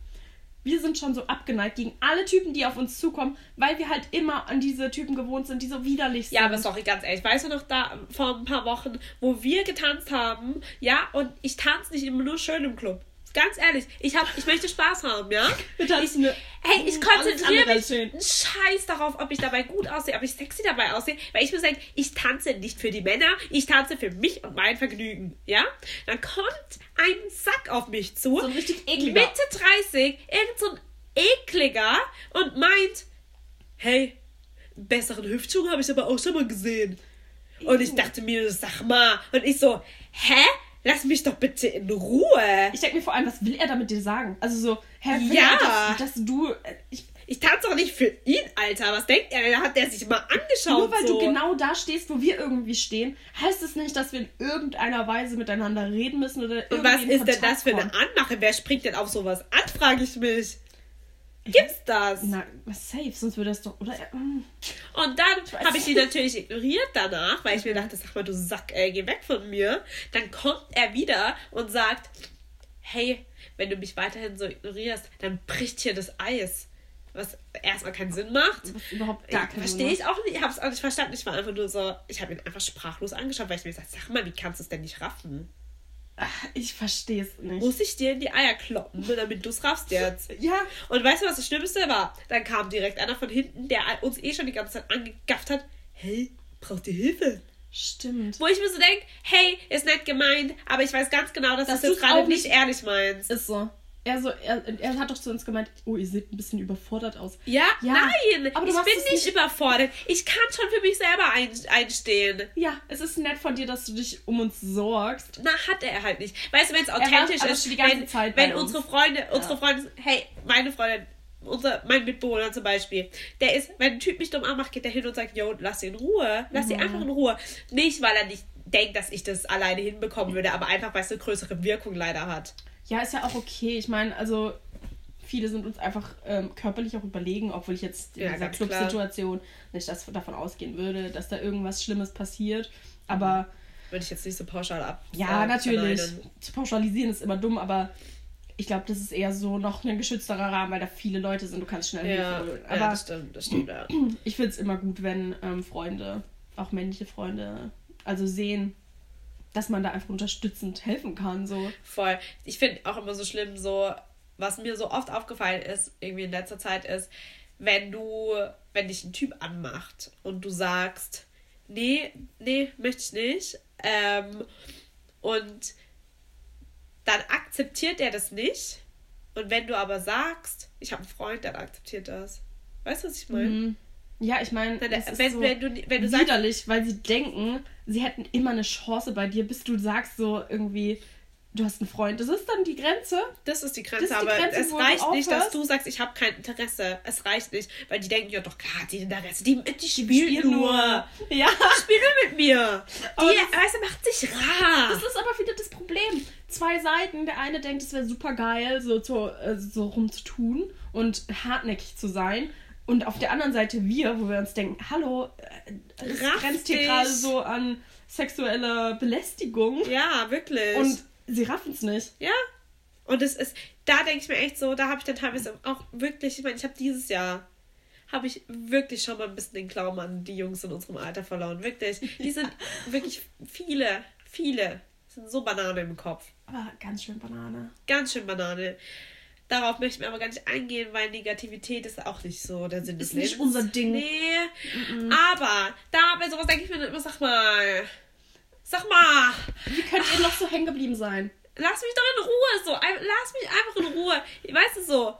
wir sind schon so abgeneigt gegen alle Typen, die auf uns zukommen, weil wir halt immer an diese Typen gewohnt sind, die so widerlich sind. Ja, aber sorry, ganz ehrlich, weißt du noch da vor ein paar Wochen, wo wir getanzt haben, ja, und ich tanze nicht immer nur schön im Club. Ganz ehrlich, ich, hab, ich möchte Spaß haben, ja? Ich, hey, ich konzentriere mich scheiß darauf, ob ich dabei gut aussehe, ob ich sexy dabei aussehe, weil ich mir sage, ich tanze nicht für die Männer, ich tanze für mich und mein Vergnügen, ja? Dann kommt ein Sack auf mich zu, so richtig ekliger. Mitte 30, irgend so ein ekliger und meint, hey, besseren Hüftschwung habe ich aber auch schon mal gesehen. Und ich dachte mir, sag mal. Und ich so, hä? Lass mich doch bitte in Ruhe. Ich denke mir vor allem, was will er damit dir sagen? Also so, Herr will ja. Er, dass, dass, du. Äh, ich, ich tanze doch nicht für ihn, Alter. Was denkt er? Da hat der sich mal angeschaut. Nur weil so. du genau da stehst, wo wir irgendwie stehen, heißt es das nicht, dass wir in irgendeiner Weise miteinander reden müssen oder Und was ist denn das für eine Anmache? Wer springt denn auf sowas an, frage ich mich. Gibt's das? Na, safe, sonst würde das doch, oder? Und dann habe ich ihn natürlich ignoriert danach, weil ich mir dachte, sag mal, du Sack, ey, geh weg von mir. Dann kommt er wieder und sagt, hey, wenn du mich weiterhin so ignorierst, dann bricht hier das Eis. Was erstmal keinen Sinn macht. Was überhaupt gar keinen Verstehe ich auch nicht. Ich habe es auch nicht verstanden. Ich war einfach nur so, ich habe ihn einfach sprachlos angeschaut, weil ich mir gesagt sag mal, wie kannst du es denn nicht raffen? Ich verstehe es nicht. Muss ich dir in die Eier kloppen, damit du es raffst jetzt? ja. Und weißt du, was das Schlimmste war? Dann kam direkt einer von hinten, der uns eh schon die ganze Zeit angegafft hat. Hey, braucht ihr Hilfe? Stimmt. Wo ich mir so denke, hey, ist nett gemeint, aber ich weiß ganz genau, dass, dass du es gerade nicht ehrlich meinst. Ist so er so, er, er hat doch zu uns gemeint, oh, ihr seht ein bisschen überfordert aus. Ja, ja nein, aber ich bin nicht, nicht überfordert. Ich kann schon für mich selber ein, einstehen. Ja, es ist nett von dir, dass du dich um uns sorgst. Na, hat er halt nicht. Weißt du, wenn es authentisch ist, die ganze wenn, wenn unsere Freunde, ja. unsere Freunde, hey, meine Freundin, unser, mein Mitbewohner zum Beispiel, der ist, wenn ein Typ mich dumm anmacht, geht der hin und sagt, yo, lass ihn in Ruhe. Lass mhm. ihn einfach in Ruhe. Nicht, weil er nicht denkt, dass ich das alleine hinbekommen würde, aber einfach, weil es eine größere Wirkung leider hat. Ja, ist ja auch okay. Ich meine, also viele sind uns einfach ähm, körperlich auch überlegen, obwohl ich jetzt in ja, dieser Club-Situation nicht das, davon ausgehen würde, dass da irgendwas Schlimmes passiert. Aber. Würde ich jetzt nicht so pauschal ab. Ja, natürlich. Zu pauschalisieren ist immer dumm, aber ich glaube, das ist eher so noch ein geschützterer Rahmen, weil da viele Leute sind, du kannst schnell ja, Hilfe holen. Aber ja, das stimmt, das stimmt, ja. Ich finde es immer gut, wenn ähm, Freunde, auch männliche Freunde, also sehen, dass man da einfach unterstützend helfen kann. So. Voll. Ich finde auch immer so schlimm, so, was mir so oft aufgefallen ist, irgendwie in letzter Zeit, ist, wenn du, wenn dich ein Typ anmacht und du sagst, nee, nee, möchte ich nicht. Ähm, und dann akzeptiert er das nicht. Und wenn du aber sagst, ich habe einen Freund, dann akzeptiert das. Weißt du, was ich meine? Mhm. Ja, ich meine, Wenn, wenn, so wenn du, wenn du sagst, widerlich, weil sie denken, sie hätten immer eine Chance bei dir, bis du sagst so irgendwie, du hast einen Freund. Das ist dann die Grenze. das ist die Grenze, ist die aber Grenze, es reicht nicht, dass du sagst, ich habe kein Interesse. Es reicht nicht, weil die denken, ja doch, klar, hat die Interesse. Die, die, Die spielt spielen nur. Ja. Spiel nur mit mir. Aber Die, du, macht sich rar. Das ist aber wieder das Problem. Zwei Seiten. Der eine denkt, es wäre super geil, so, zu, äh, so rumzutun und hartnäckig zu sein. Und auf der anderen Seite wir, wo wir uns denken, hallo, äh, es Raff grenzt hier gerade so an sexuelle Belästigung. Ja, wirklich. Und sie raffen es nicht. Ja. Und es ist, da denke ich mir echt so, da habe ich dann teilweise auch wirklich, ich meine, ich habe dieses Jahr, habe ich wirklich schon mal ein bisschen den Glauben an die Jungs in unserem Alter verloren. Wirklich. Die sind wirklich viele, viele sind so Banane im Kopf. Aber ganz schön Banane. Ganz schön Banane. Darauf möchten wir aber gar nicht eingehen, weil Negativität ist auch nicht so der Sinn des Ist nicht unser Ding. Nee. Aber da bei sowas denke ich mir dann immer, sag mal. Sag mal. Wie könnt ihr noch so hängen geblieben sein? Lass mich doch in Ruhe. So, lass mich einfach in Ruhe. Weißt du so?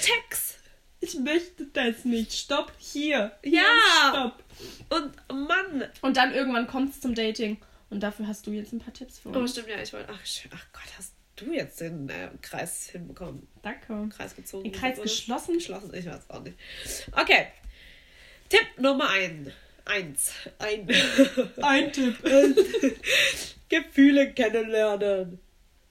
Checks. Ich möchte das nicht. Stopp hier. Hier Ja. Stopp. Und Mann. Und dann irgendwann kommt es zum Dating. Und dafür hast du jetzt ein paar Tipps für Oh, uns. stimmt, ja. Ich wollte. Ach, schön. ach Gott, hast du jetzt den äh, Kreis hinbekommen? Danke. Kreis gezogen. Den Kreis geschlossen. Geschlossen, ich weiß auch nicht. Okay. Tipp Nummer ein. Eins. Ein. Ein Tipp. Gefühle kennenlernen.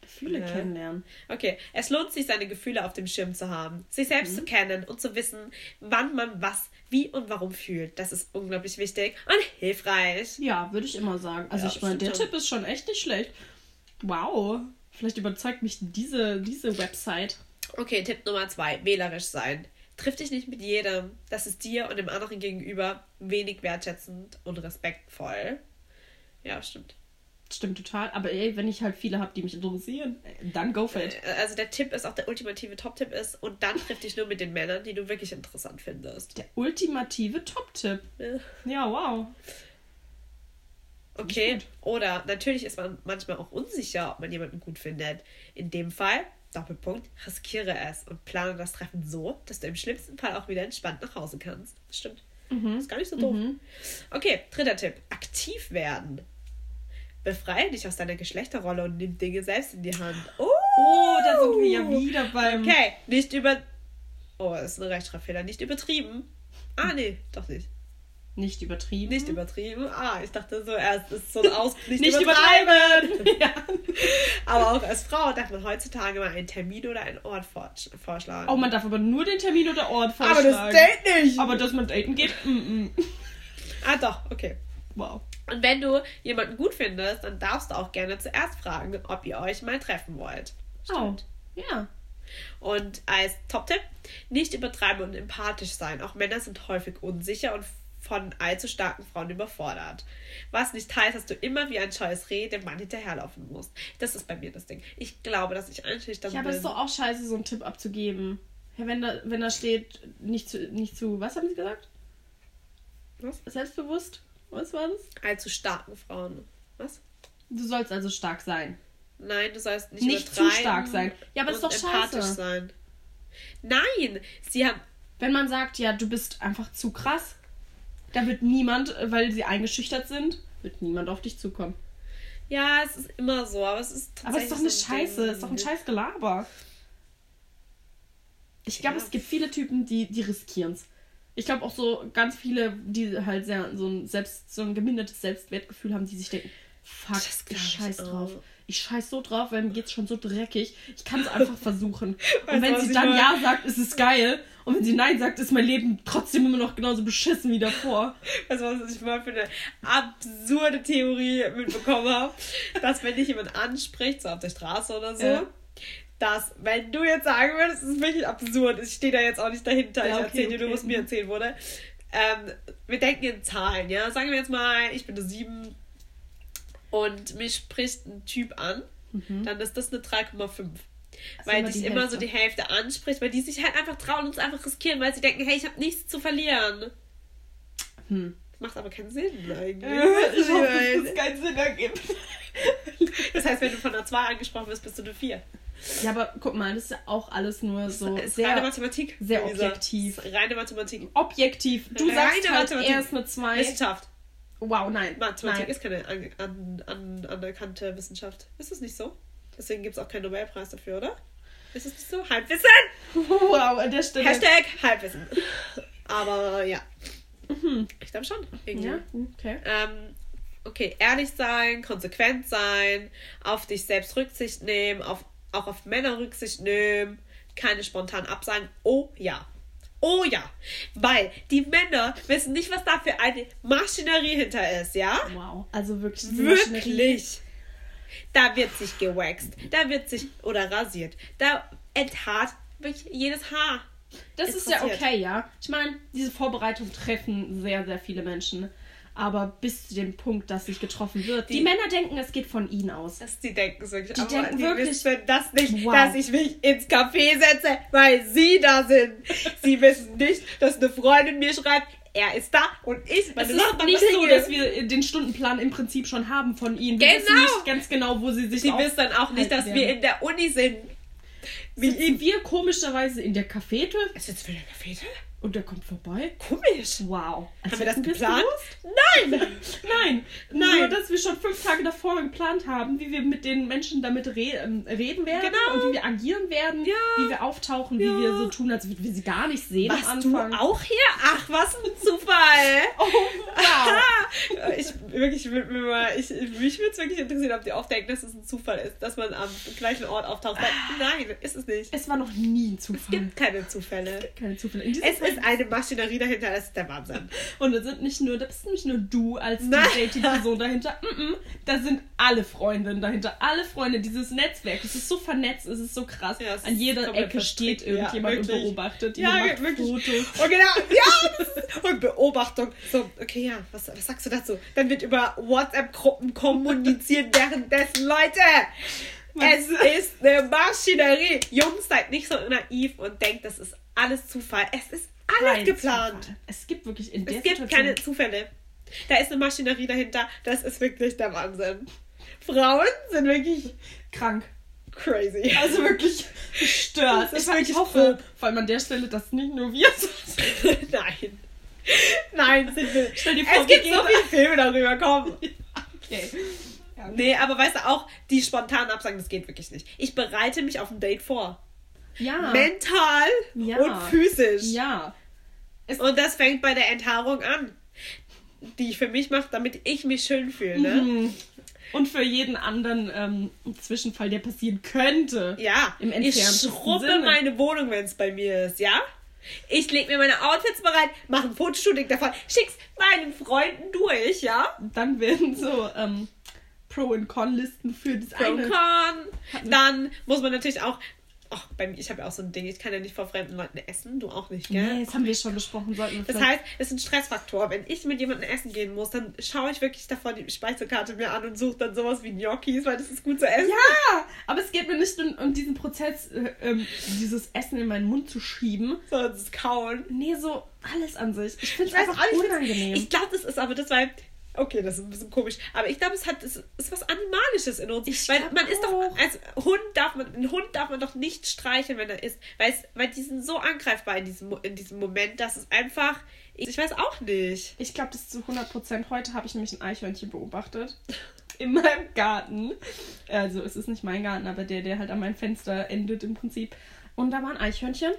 Gefühle Ja. kennenlernen. Okay, es lohnt sich, seine Gefühle auf dem Schirm zu haben, sich selbst Mhm. zu kennen und zu wissen, wann man was, wie und warum fühlt. Das ist unglaublich wichtig und hilfreich. Ja, würde ich immer sagen. Also Ja, ich meine, der schon. Tipp ist schon echt nicht schlecht. Wow. Vielleicht überzeugt mich diese, diese Website. Okay, Tipp Nummer zwei, wählerisch sein. Triff dich nicht mit jedem. Das ist dir und dem anderen gegenüber wenig wertschätzend und respektvoll. Ja, stimmt. Stimmt total. Aber ey, wenn ich halt viele habe, die mich interessieren, dann go for it. Also der Tipp ist auch der ultimative Top-Tipp ist und dann triff dich nur mit den Männern, die du wirklich interessant findest. Der ultimative Top-Tipp. Ja. Ja, wow. Okay. Oder natürlich ist man manchmal auch unsicher, ob man jemanden gut findet. In dem Fall, Doppelpunkt, riskiere es und plane das Treffen so, dass du im schlimmsten Fall auch wieder entspannt nach Hause kannst. Stimmt. Mhm. Ist gar nicht so doof. Mhm. Okay, dritter Tipp. Aktiv werden. Befreie dich aus deiner Geschlechterrolle und nimm Dinge selbst in die Hand. Oh, Oh, da sind wir ja wieder beim. Okay, nicht über... Oh, das ist ein Rechtschreibfehler. Nicht übertrieben. Ah, nee, doch nicht. Nicht übertrieben. Nicht übertrieben. Ah, ich dachte so erst ist so ein Aus... Nicht, Nicht übertreiben. übertreiben. ja. Aber auch als Frau darf man heutzutage mal einen Termin oder einen Ort vor vorschlagen. Oh, man darf aber nur den Termin oder Ort aber vorschlagen. das Date nicht. Aber dass man daten geht? Mm -mm. ah, doch, okay. Wow. Und wenn du jemanden gut findest, dann darfst du auch gerne zuerst fragen, ob ihr euch mal treffen wollt. Oh. Ja. Und als Top-Tipp, nicht übertreiben und empathisch sein. Auch Männer sind häufig unsicher und von allzu starken Frauen überfordert. Was nicht heißt, dass du immer wie ein scheues Reh dem Mann hinterherlaufen musst. Das ist bei mir das Ding. Ich glaube, dass ich einschüchtern Ja, aber es bin. ist doch auch scheiße, so einen Tipp abzugeben. Ja, wenn da, wenn da steht, nicht zu, nicht zu, was haben sie gesagt? Was? Selbstbewusst? Was war das? allzu starken Frauen. Was? Du sollst also stark sein. Nein, du sollst nicht, Nicht zu stark sein. Ja, aber das ist doch empathisch scheiße. sein. Nein, sie haben Wenn man sagt, ja, du bist einfach zu krass, da wird niemand, äh, weil sie eingeschüchtert sind, wird niemand auf dich zukommen. ja, es ist immer so, aber es ist Aber es ist doch eine tatsächlich so Scheiße, es ist doch ein scheiß Gelaber. Ich glaube, Ja. es gibt viele Typen, die, die riskieren es. Ich glaube auch so ganz viele, die halt sehr so ein selbst so ein gemindertes Selbstwertgefühl haben, die sich denken, fuck, ich scheiß auch. drauf. Ich scheiß so drauf, weil mir geht's schon so dreckig. Ich kann es einfach versuchen. Und wenn sie dann ja sagt, ist es geil. Und wenn sie nein sagt, ist mein Leben trotzdem immer noch genauso beschissen wie davor. Weißt du, was ich mal für eine absurde Theorie mitbekommen habe? dass wenn dich jemand anspricht, so auf der Straße oder so, Ja. dass, wenn du jetzt sagen würdest, es ist wirklich absurd, ich stehe da jetzt auch nicht dahinter, Ja, ich okay, erzähle dir nur, okay. was mir erzählt wurde. Ähm, wir denken in Zahlen, ja. Sagen wir jetzt mal, ich bin eine 7 und mich spricht ein Typ an, dann ist das eine 3,5. Weil immer dich immer so die Hälfte anspricht, weil die sich halt einfach trauen und es einfach riskieren, weil sie denken, hey, ich habe nichts zu verlieren. Hm. Macht aber keinen Sinn eigentlich. Ich hoffe, dass das keinen Sinn ergibt. Das heißt, wenn du von einer 2 angesprochen wirst, bist du eine 4. Ja, aber guck mal, das ist ja auch alles nur so Das ist sehr, reine Mathematik. sehr objektiv. Das ist Reine Mathematik. objektiv. Du Reine sagst halt Mathematik. erst eine 2. Wissenschaft. Wow, nein. Mathematik nein. ist keine an, an, an, anerkannte Wissenschaft. Ist es nicht so? Deswegen gibt es auch keinen Nobelpreis dafür, oder? Ist es nicht so? Halbwissen! Wow, an der Stelle. Hashtag Halbwissen. Aber ja. Ich glaube schon. Irgendwie. Ja, okay. Ähm, okay, ehrlich sein, konsequent sein, auf dich selbst Rücksicht nehmen, auf, auch auf Männer Rücksicht nehmen, keine spontanen Absagen. Oh ja. Oh ja. Weil die Männer wissen nicht, was da für eine Maschinerie hinter ist, ja? Wow. Also wirklich. Wirklich. Da wird sich gewaxt, da wird sich oder rasiert, da enthaart wirklich jedes Haar. Das ist ist ja okay, ja. Ich meine, diese Vorbereitung treffen sehr, sehr viele Menschen. Aber bis zu dem Punkt, dass sich getroffen wird. Die, Die- Männer denken, es geht von ihnen aus. Das, die denken es wirklich. Die aber denken die wirklich- wissen das nicht, Wow. dass ich mich ins Café setze, weil sie da sind. Sie wissen nicht, dass eine Freundin mir schreibt, er ist da und ich Es meine ist nicht so, dass wir den Stundenplan im Prinzip schon haben von ihnen. Wir wissen Genau. nicht ganz genau, wo sie sich Sie wissen dann auch nicht, dass halten wir werden. in der Uni sind. Wie Sitzen wir komischerweise in der Cafete Ist jetzt wieder Café? Und der kommt vorbei. Komisch. Wow. Als Haben wir das geplant? Nein! Nein, Nein. Nur, dass wir schon fünf Tage davor geplant haben, wie wir mit den Menschen damit re ähm, reden werden Genau. und wie wir agieren werden, Ja. wie wir auftauchen, wie Ja. wir so tun, als würden wir sie gar nicht sehen am Warst du auch hier? Ach, was ein Zufall. Oh, wow. ich wirklich würde mir mal, ich, mich würde es wirklich interessieren, ob die auch denken, dass es ein Zufall ist, dass man am gleichen Ort auftaucht. Weil, nein, ist es nicht. es war noch nie ein Es Zufall. gibt keine Zufälle. keine Zufälle. In diesem Es ist eine Maschinerie dahinter, das ist der Wahnsinn. Und da sind nicht nur, da bist nicht nur du als. Dating-Person dahinter. Mm -mm, da sind alle Freundinnen dahinter. Alle Freunde, dieses Netzwerk. Es ist so vernetzt, es ist so krass. Ja, An jeder Ecke steht verstrickt. Ja, irgendjemand und beobachtet. Ja, macht wirklich. Fotos. Und genau, ja, und Beobachtung. So, okay, ja, was, was sagst du dazu? Dann wird über WhatsApp-Gruppen kommuniziert währenddessen, Leute. Es ist eine Maschinerie. Jungs, seid nicht so naiv und denkt, das ist alles Zufall. Es ist alles geplant. Zufall. Es gibt wirklich in der Es gibt Situation keine Zufälle. Da ist eine Maschinerie dahinter. Das ist wirklich der Wahnsinn. Frauen sind wirklich krank. crazy. Also wirklich gestört. Das ist ich, ich wirklich hoffe, grob. vor allem an der Stelle, dass nicht nur wir so sind. Nein. Nein, sind wir. Stell dir vor, es gibt so viele Filme darüber, komm. Okay. Ja. Nee, aber weißt du auch, die spontanen Absagen, das geht wirklich nicht. Ich bereite mich auf ein Date vor. Ja. Mental Ja. und physisch. ja. Es, Und das fängt bei der Enthaarung an. Die ich für mich mache, damit ich mich schön fühle. Ne? Mhm. Und für jeden anderen ähm, Zwischenfall, der passieren könnte. Ja, Im ich schruppe Sinne. meine Wohnung, wenn es bei mir ist, ja? Ich lege mir meine Outfits bereit, mache ein Fotoshooting davon, schick's meinen Freunden durch, ja? Dann werden so ähm, Pro- und Con-Listen für das Pro eine. Con. Dann muss man natürlich auch. Ach, bei mir, ich habe ja auch so ein Ding, ich kann ja nicht vor fremden Leuten essen, du auch nicht, gell? Nee, das haben wir schon besprochen. Sollten wir Das heißt, es ist ein Stressfaktor. Wenn ich mit jemandem essen gehen muss, dann schaue ich wirklich davor die Speisekarte mir an und suche dann sowas wie Gnocchis, weil das ist gut zu essen. Ja, aber es geht mir nicht um, um diesen Prozess, äh, ähm, dieses Essen in meinen Mund zu schieben. So, das Kauen. Nee, so alles an sich. Ich finde es einfach unangenehm. Ich glaube, das ist aber das, weil. Okay, das ist ein bisschen komisch. Aber ich glaube, es hat es ist was Animalisches in uns. Ich weil man ist doch. auch. Als Hund darf man. Einen Hund darf man doch nicht streicheln, wenn er isst. Weil, es, weil die sind so angreifbar in diesem, in diesem Moment, dass es einfach. Ich, weiß auch nicht. Ich glaube, das ist zu 100%. Heute habe ich nämlich ein Eichhörnchen beobachtet. In meinem Garten. Also, es ist nicht mein Garten, aber der, der halt an meinem Fenster endet im Prinzip. Und da war ein Eichhörnchen.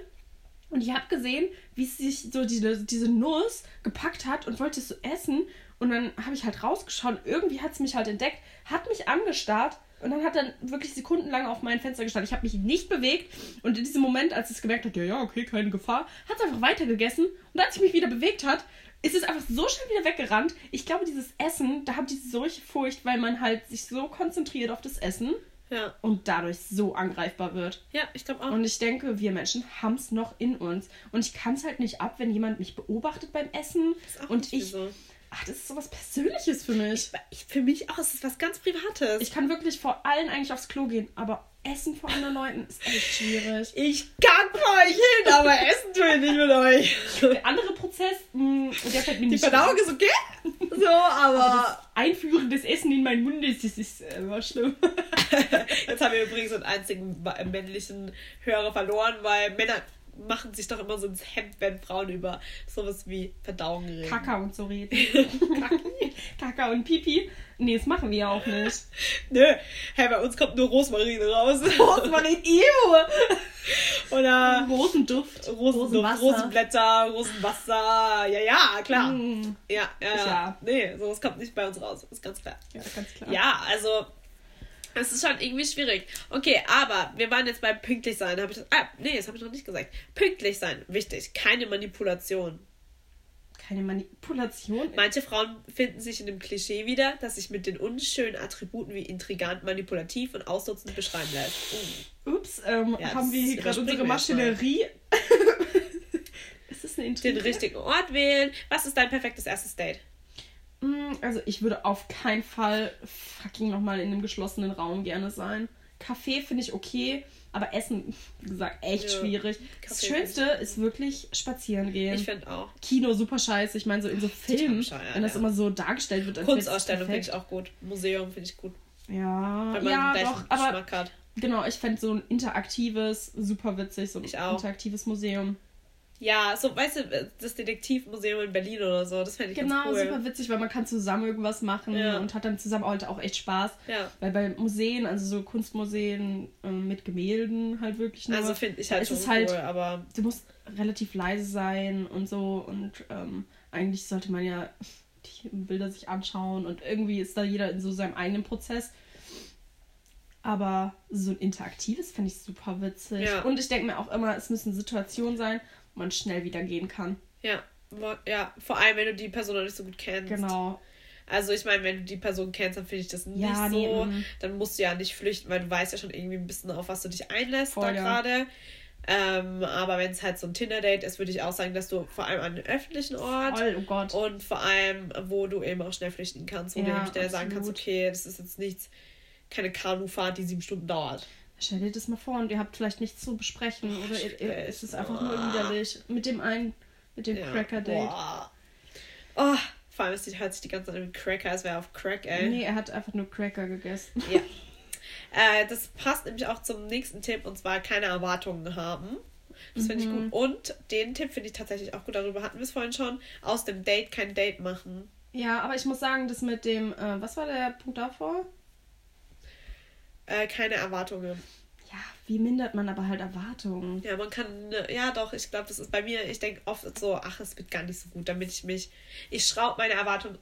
Und ich habe gesehen, wie es sich so diese, diese Nuss gepackt hat und wollte es so essen. Und dann habe ich halt rausgeschaut. Irgendwie hat es mich halt entdeckt, hat mich angestarrt. Und dann hat dann wirklich sekundenlang auf mein Fenster gestanden. Ich habe mich nicht bewegt. Und in diesem Moment, als es gemerkt hat, ja, ja, okay, keine Gefahr, hat es einfach weitergegessen. Und als ich mich wieder bewegt hat, ist es einfach so schnell wieder weggerannt. Ich glaube, dieses Essen, da habe ich solche Furcht, weil man halt sich so konzentriert auf das Essen Ja. und dadurch so angreifbar wird. Ja, ich glaube auch. Und ich denke, wir Menschen haben es noch in uns. Und ich kann es halt nicht ab, wenn jemand mich beobachtet beim Essen. ist auch und nicht ich. so. Ach, das ist sowas Persönliches für mich. Ich, für mich auch, es ist was ganz Privates. Ich kann wirklich vor allen eigentlich aufs Klo gehen, aber Essen vor anderen Leuten ist echt schwierig. Ich kann vor euch hin, aber essen tue ich nicht mit euch. Der andere Prozess, mh, der fällt mir Die nicht Verdauung ist okay. so, aber einführendes Essen in meinen Mund ist, das ist äh, immer schlimm. Jetzt haben wir übrigens einen einzigen männlichen Hörer verloren, weil Männer machen sich doch immer so ins Hemd, wenn Frauen über sowas wie Verdauung reden. Kaka und so reden. Kaka und Pipi. Nee, das machen wir auch nicht. Nö, hey, bei uns kommt nur Rosmarin raus. Rosmarin, ew! Oder Rosenduft. Rosenduft, Rosenwasser. Rosenblätter, Rosenwasser. Ja, ja, klar. Mm. Ja, ja, ja. Ja. Nee, sowas kommt nicht bei uns raus. Ist ganz klar. Ja, ganz klar. Ja, also es ist schon irgendwie schwierig. Okay, aber wir waren jetzt beim pünktlich sein. Hab ich das, ah, nee, das habe ich noch nicht gesagt. Pünktlich sein, wichtig. Keine Manipulation. Keine Manipulation. Manche Frauen finden sich in dem Klischee wieder, das sich mit den unschönen Attributen wie intrigant, manipulativ und ausnutzend beschreiben lässt. Uh, Ups, ähm, Ja, haben wir hier gerade unsere. Maschinerie? ist das eine den Intrige? richtigen Ort wählen. Was ist dein perfektes erstes Date? Mm, Also ich würde auf keinen Fall fucking nochmal in einem geschlossenen Raum gerne sein. Kaffee finde ich okay, aber Essen, wie gesagt, echt Ja, schwierig. Das Kaffee Schönste ist wirklich spazieren gehen. Ich finde auch. Kino super scheiße. Ich meine, so in so Filmen, bescheuert, wenn das ja. immer so dargestellt wird. das Kunstausstellung finde ich auch gut. Museum finde ich gut. Ja, Weil man ja doch, aber hat. genau, ich fände so ein interaktives, super witzig, so ein Ich auch. interaktives Museum. Ja, so, weißt du, das Detektivmuseum in Berlin oder so, das fände ich Genau, ganz cool. super witzig, weil man kann zusammen irgendwas machen Ja. und hat dann zusammen heute auch echt Spaß. Ja. Weil bei Museen, also so Kunstmuseen ähm, mit Gemälden halt wirklich nur. Also finde ich halt schon halt, cool, aber du musst relativ leise sein und so und ähm, eigentlich sollte man ja die Bilder sich anschauen und irgendwie ist da jeder in so seinem eigenen Prozess. Aber so ein interaktives finde ich super witzig. Ja. Und ich denke mir auch immer, es müssen Situationen sein, man schnell wieder gehen kann. ja, ja, vor allem wenn du die Person noch nicht so gut kennst. Genau. Also ich meine, wenn du die Person kennst, dann finde ich das nicht Ja, so. nee, mm. dann musst du ja nicht flüchten, weil du weißt ja schon irgendwie ein bisschen, auf was du dich einlässt Voll, da ja. gerade. Ähm, aber wenn es halt so ein Tinder-Date ist, würde ich auch sagen, dass du vor allem an einem öffentlichen Ort Voll, oh Gott. und vor allem, wo du eben auch schnell flüchten kannst, wo du Ja, eben schnell sagen kannst, absolut. okay, das ist jetzt nichts, keine Kanufahrt, die sieben Stunden dauert. Stell dir das mal vor und ihr habt vielleicht nichts zu besprechen oder ihr, ihr, es ist einfach nur widerlich. Mit dem einen, mit dem Ja. Cracker-Date. Oh, vor allem es hört sich die ganze Zeit wie Cracker, als wäre auf Crack, ey. Nee, er hat einfach nur Cracker gegessen. Ja. Äh, das passt nämlich auch zum nächsten Tipp und zwar keine Erwartungen haben. Das finde ich Mhm. gut. Und den Tipp finde ich tatsächlich auch gut. Darüber hatten wir es vorhin schon. Aus dem Date kein Date machen. Ja, aber ich muss sagen, das mit dem, äh, was war der Punkt davor? Äh, keine Erwartungen. Ja, wie mindert man aber halt Erwartungen? Ja, man kann, ne, ja doch, ich glaube, das ist bei mir, ich denke oft so, ach, es wird gar nicht so gut, damit ich mich, ich schraube meine Erwartungen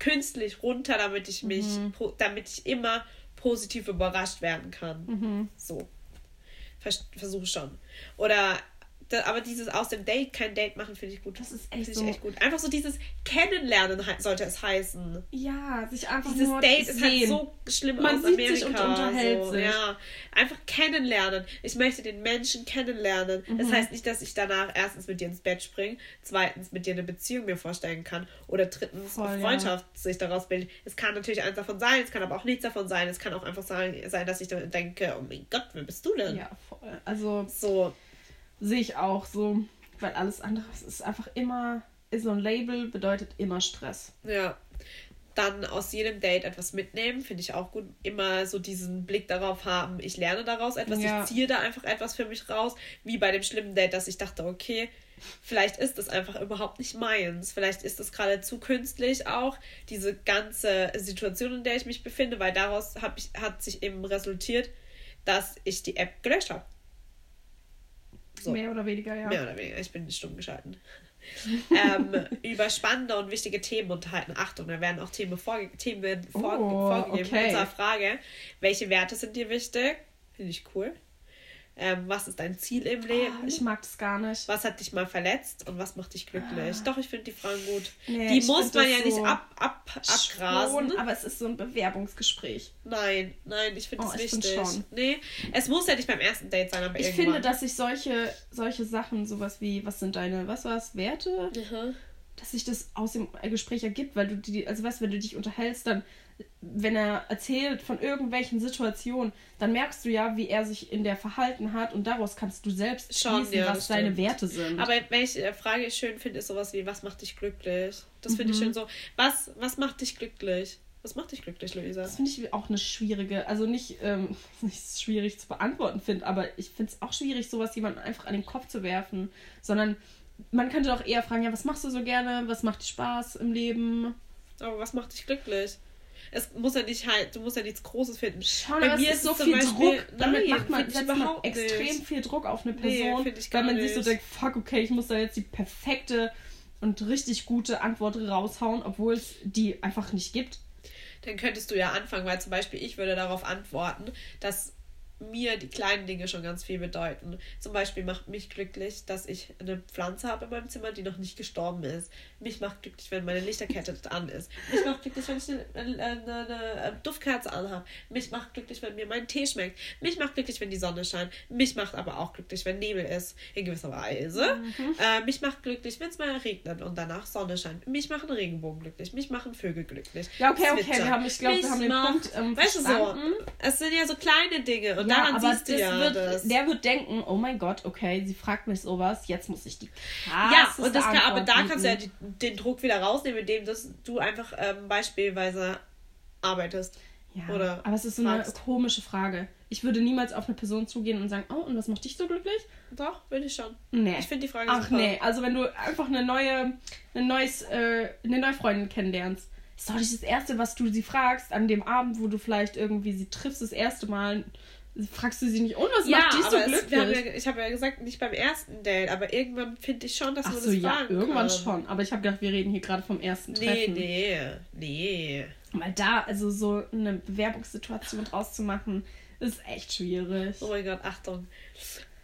künstlich runter, damit ich mich, Mhm. damit ich immer positiv überrascht werden kann. Mhm. So. Vers Versuche schon. Oder, da, aber dieses aus dem Date kein Date machen, finde ich gut. Das ist echt so. echt gut. Einfach so dieses Kennenlernen sollte es heißen. Ja, sich einfach Dieses nur Date ist halt sehen. so schlimm Man aus sieht Amerika. sich und unterhält so. sich. Ja, einfach kennenlernen. Ich möchte den Menschen kennenlernen. Das Mhm. heißt nicht, dass ich danach erstens mit dir ins Bett springe, zweitens mit dir eine Beziehung mir vorstellen kann oder drittens Voll, eine ja. Freundschaft sich daraus bildet. Es kann natürlich eins davon sein, es kann aber auch nichts davon sein. Es kann auch einfach sein, sein dass ich dann denke, oh mein Gott, wer bist du denn? Ja, voll. Also So, sehe ich auch so, weil alles andere ist einfach immer, ist so ein Label, bedeutet immer Stress. Ja. Dann aus jedem Date etwas mitnehmen, finde ich auch gut. Immer so diesen Blick darauf haben, ich lerne daraus etwas, Ja. ich ziehe da einfach etwas für mich raus. Wie bei dem schlimmen Date, dass ich dachte, okay, vielleicht ist das einfach überhaupt nicht meins. Vielleicht ist das gerade zu künstlich auch, diese ganze Situation, in der ich mich befinde, weil daraus hab ich, hat sich eben resultiert, dass ich die App gelöscht habe. So. Mehr oder weniger, ja. Mehr oder weniger, ich bin stumm geschalten. ähm, über spannende und wichtige Themen unterhalten. Achtung, da werden auch Themen, vorge Themen werden vor Oh, vorgegeben okay. in unserer Frage. Welche Werte sind dir wichtig? Finde ich cool. Ähm, was ist dein Ziel im Leben? Oh, ich mag das gar nicht. was hat dich mal verletzt und was macht dich glücklich? Doch, ich finde die Fragen gut. Nee, die ich muss man ja nicht so ab, ab, abgrasen. Schon, aber es ist so ein Bewerbungsgespräch. Nein, nein, ich finde Oh, es ich find wichtig. schon. Nee, es muss ja nicht beim ersten Date sein, aber Ich irgendwann. finde, dass sich solche, solche Sachen, sowas wie, was sind deine, was war's, Werte? Aha. dass sich das aus dem Gespräch ergibt, weil du die, also weißt, wenn du dich unterhältst, dann, wenn er erzählt von irgendwelchen Situationen, dann merkst du ja, wie er sich in der verhalten hat und daraus kannst du selbst Schon, schließen, ja, was deine stimmt. Werte sind. Aber ich äh, Frage schön finde, ist sowas wie, was macht dich glücklich? Das finde ich Mhm. schön so. Was, was macht dich glücklich? Was macht dich glücklich, Luisa? Das finde ich auch eine schwierige, also nicht, ähm, nicht schwierig zu beantworten finde, aber ich finde es auch schwierig, sowas jemandem einfach an den Kopf zu werfen, sondern man könnte doch eher fragen, ja, was machst du so gerne, was macht dir Spaß im Leben? Aber was macht dich glücklich? Es muss ja nicht halt, du musst ja nichts Großes finden. Schon, Bei mir ist so viel Beispiel- Druck, damit Nein, macht man, setzt man extrem nicht. viel Druck auf eine Nee, Person, gar weil man sich so nicht. denkt, fuck, okay, ich muss da jetzt die perfekte und richtig gute Antwort raushauen, obwohl es die einfach nicht gibt. Dann könntest du ja anfangen, weil zum Beispiel ich würde darauf antworten, dass mir die kleinen Dinge schon ganz viel bedeuten. Zum Beispiel macht mich glücklich, dass ich eine Pflanze habe in meinem Zimmer, die noch nicht gestorben ist. Mich macht glücklich, wenn meine Lichterkette an ist. Mich macht glücklich, wenn ich eine, eine, eine, Duftkerze anhabe. Mich macht glücklich, wenn mir mein Tee schmeckt. Mich macht glücklich, wenn die Sonne scheint. Mich macht aber auch glücklich, wenn Nebel ist, in gewisser Weise. Äh, mich macht glücklich, wenn es mal regnet und danach Sonne scheint. Mich machen Regenbogen glücklich. Mich machen Vögel glücklich. Ja, okay, okay, Zwitschern. wir haben, ich glaube, wir haben den macht- Punkt ähm, Weißt du so, es sind ja so kleine Dinge und Ja, daran siehst du ja wird, das. der wird denken, oh mein Gott, okay, sie fragt mich sowas, jetzt muss ich die ja, und das kann, aber da kannst du ja die, den Druck wieder rausnehmen, indem dass du einfach ähm, beispielsweise arbeitest. Ja, oder aber es ist so eine fragst. komische Frage. Ich würde niemals auf eine Person zugehen und sagen, oh, und was macht dich so glücklich? Doch, will ich schon. Nee. Ich finde die Frage Ach super. nee, also wenn du einfach eine neue, ein neues, äh, eine neue Freundin kennenlernst, ist doch nicht das Erste, was du sie fragst, an dem Abend, wo du vielleicht irgendwie sie triffst, das erste Mal, fragst du sie nicht, und was Ja, macht dich so glücklich? ja, ich habe ja gesagt, nicht beim ersten Date, aber irgendwann finde ich schon, dass Ach man so, das ja, irgendwann kann. schon. Aber ich habe gedacht, wir reden hier gerade vom ersten Nee, Treffen. nee, nee. Weil da, also so eine Bewerbungssituation draus zu machen, ist echt schwierig. Oh mein Gott, Achtung.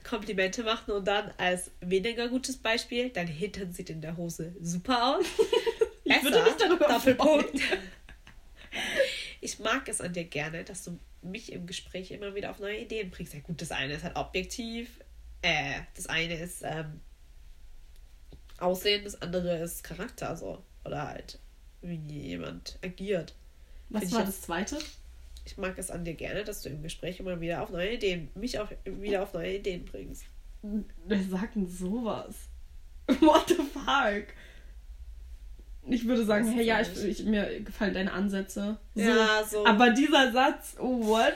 Komplimente machen und dann als weniger gutes Beispiel, dein Hintern sieht in der Hose super aus. Ich würde mich darüber Doppelpunkt. Ich mag es an dir gerne, dass du mich im Gespräch immer wieder auf neue Ideen bringst. Ja gut, das eine ist halt objektiv, äh, das eine ist ähm, Aussehen, das andere ist Charakter so. Oder halt, wie jemand agiert. Was Find war das zweite? Ich mag es an dir gerne, dass du im Gespräch immer wieder auf neue Ideen, mich auch wieder auf neue Ideen bringst. Wer sagt denn sowas? What the fuck? Ich würde sagen, hey, ja, ich ich, mir gefallen deine Ansätze. So. Ja, so. Aber dieser Satz, oh, what?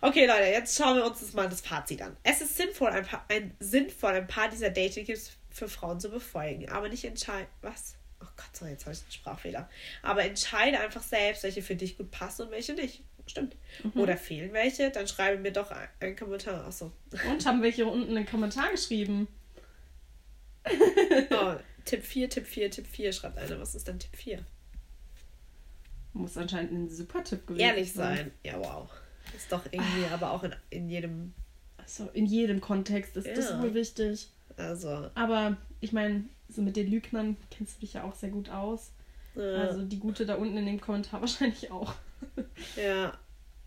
Okay, Leute, jetzt schauen wir uns das mal das Fazit an. Es ist sinnvoll, ein paar, ein, sinnvoll, ein paar dieser Dating-Tipps für Frauen zu befolgen, aber nicht entscheiden. Was? Oh Gott, so, jetzt habe ich einen Sprachfehler. Aber entscheide einfach selbst, welche für dich gut passen und welche nicht. Stimmt. Oder fehlen welche, dann schreibe mir doch ein- einen Kommentar. Achso. Und haben welche unten einen Kommentar geschrieben? Oh, Tipp 4, Tipp 4, Tipp 4, schreibt einer. Was ist denn Tipp 4? Muss anscheinend ein super Tipp gewesen Ehrlich sein. Ja, wow. Ist doch irgendwie, aber auch in, in jedem. Also in jedem Kontext ist das Ja. wohl wichtig. Also. Aber ich meine, so mit den Lügnern kennst du dich ja auch sehr gut aus. Äh, Also die gute da unten in dem Kommentar wahrscheinlich auch. Ja.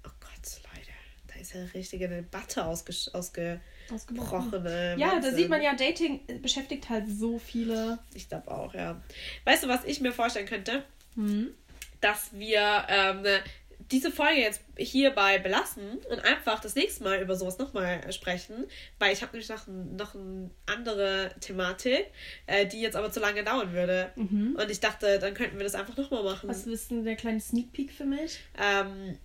Oh Gott, Leute. Da ist ja eine richtige Debatte ausges ausgebrochen. Ausgebrochen. äh, Ja, da sieht man ja, Dating beschäftigt halt so viele. Ich glaube auch, ja. Weißt du, was ich mir vorstellen könnte? Hm? Dass wir ähm, diese Folge jetzt hierbei belassen und einfach das nächste Mal über sowas nochmal sprechen, weil ich habe nämlich noch, noch eine andere Thematik, äh, die jetzt aber zu lange dauern würde. Mhm. Und ich dachte, dann könnten wir das einfach nochmal machen. Was ist denn der kleine Sneak Peek für mich? Ähm,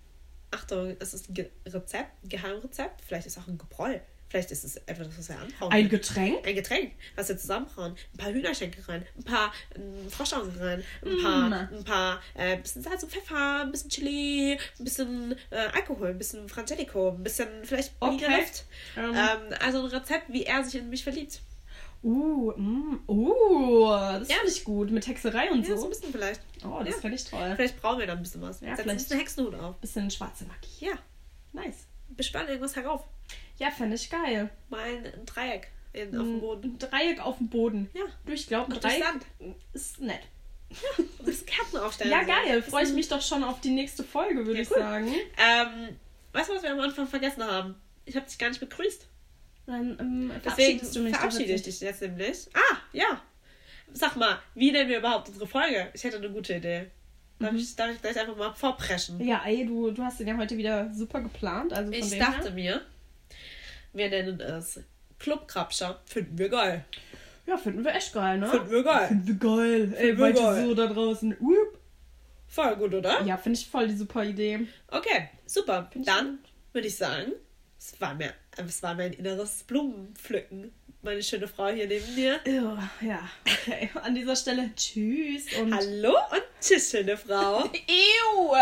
Achtung, es ist ein Ge Rezept, ein Geheimrezept. Vielleicht ist es auch ein Gebräu. Vielleicht ist es etwas, was wir anbrauen. Ein. Getränk? ein Getränk, was wir zusammenbrauen. Ein paar Hühnerschenkel rein, ein paar ähm, Froschaugen rein, ein paar, Mm. ein paar, äh, bisschen Salz und Pfeffer, ein bisschen Chili, ein bisschen äh, Alkohol, ein bisschen Frangelico, ein bisschen vielleicht Okay. Luft. Ähm, Ähm, also ein Rezept, wie er sich in mich verliebt. uh, mm, uh, das Ja. finde ich gut. Mit Hexerei und Ja, so so. ein bisschen vielleicht. Oh, das Ja. fände ich toll. Vielleicht brauchen wir da ein bisschen was. Ja, Setzen vielleicht. uns einen Hexenhut auf. Bisschen schwarze Magie. Ja, Nice. bespann irgendwas herauf. Ja, fände ich geil. Mal ein, Dreieck in, auf dem Boden. Ein Dreieck auf dem Boden. Ja, Du, ich glaube, ein Dreieck Sand. ist nett. ein bisschen Kerzen aufstellen. Ja, so. geil. Freue ich mich doch schon auf die nächste Folge, würde Ja, ich cool. sagen. Ähm, weißt du, was wir am Anfang vergessen haben? Ich habe dich gar nicht begrüßt. Dann ähm, verabschiedest du mich. verabschiede ich dich jetzt nämlich. Ah, ja. Sag mal, wie nennen wir überhaupt unsere Folge? Ich hätte eine gute Idee. Darf, Mhm. ich, darf ich gleich einfach mal vorpreschen? Ja, ey, du, du hast den ja heute wieder super geplant. Also Ich dachte her. mir, wir nennen es Clubkrabscher. Finden wir geil. Ja, finden wir echt geil, ne? Finden wir geil. Finden wir geil. Ey, Finden wir weiter so da draußen. Wupp. Voll gut, oder? Ja, finde ich voll die super Idee. Okay, super. Find Dann würde ich sagen, es war, mir, es war mein inneres Blumenpflücken. Meine schöne Frau hier neben dir. Ja, ja, okay. An dieser Stelle tschüss und. Hallo und tschüss, schöne Frau. Ew!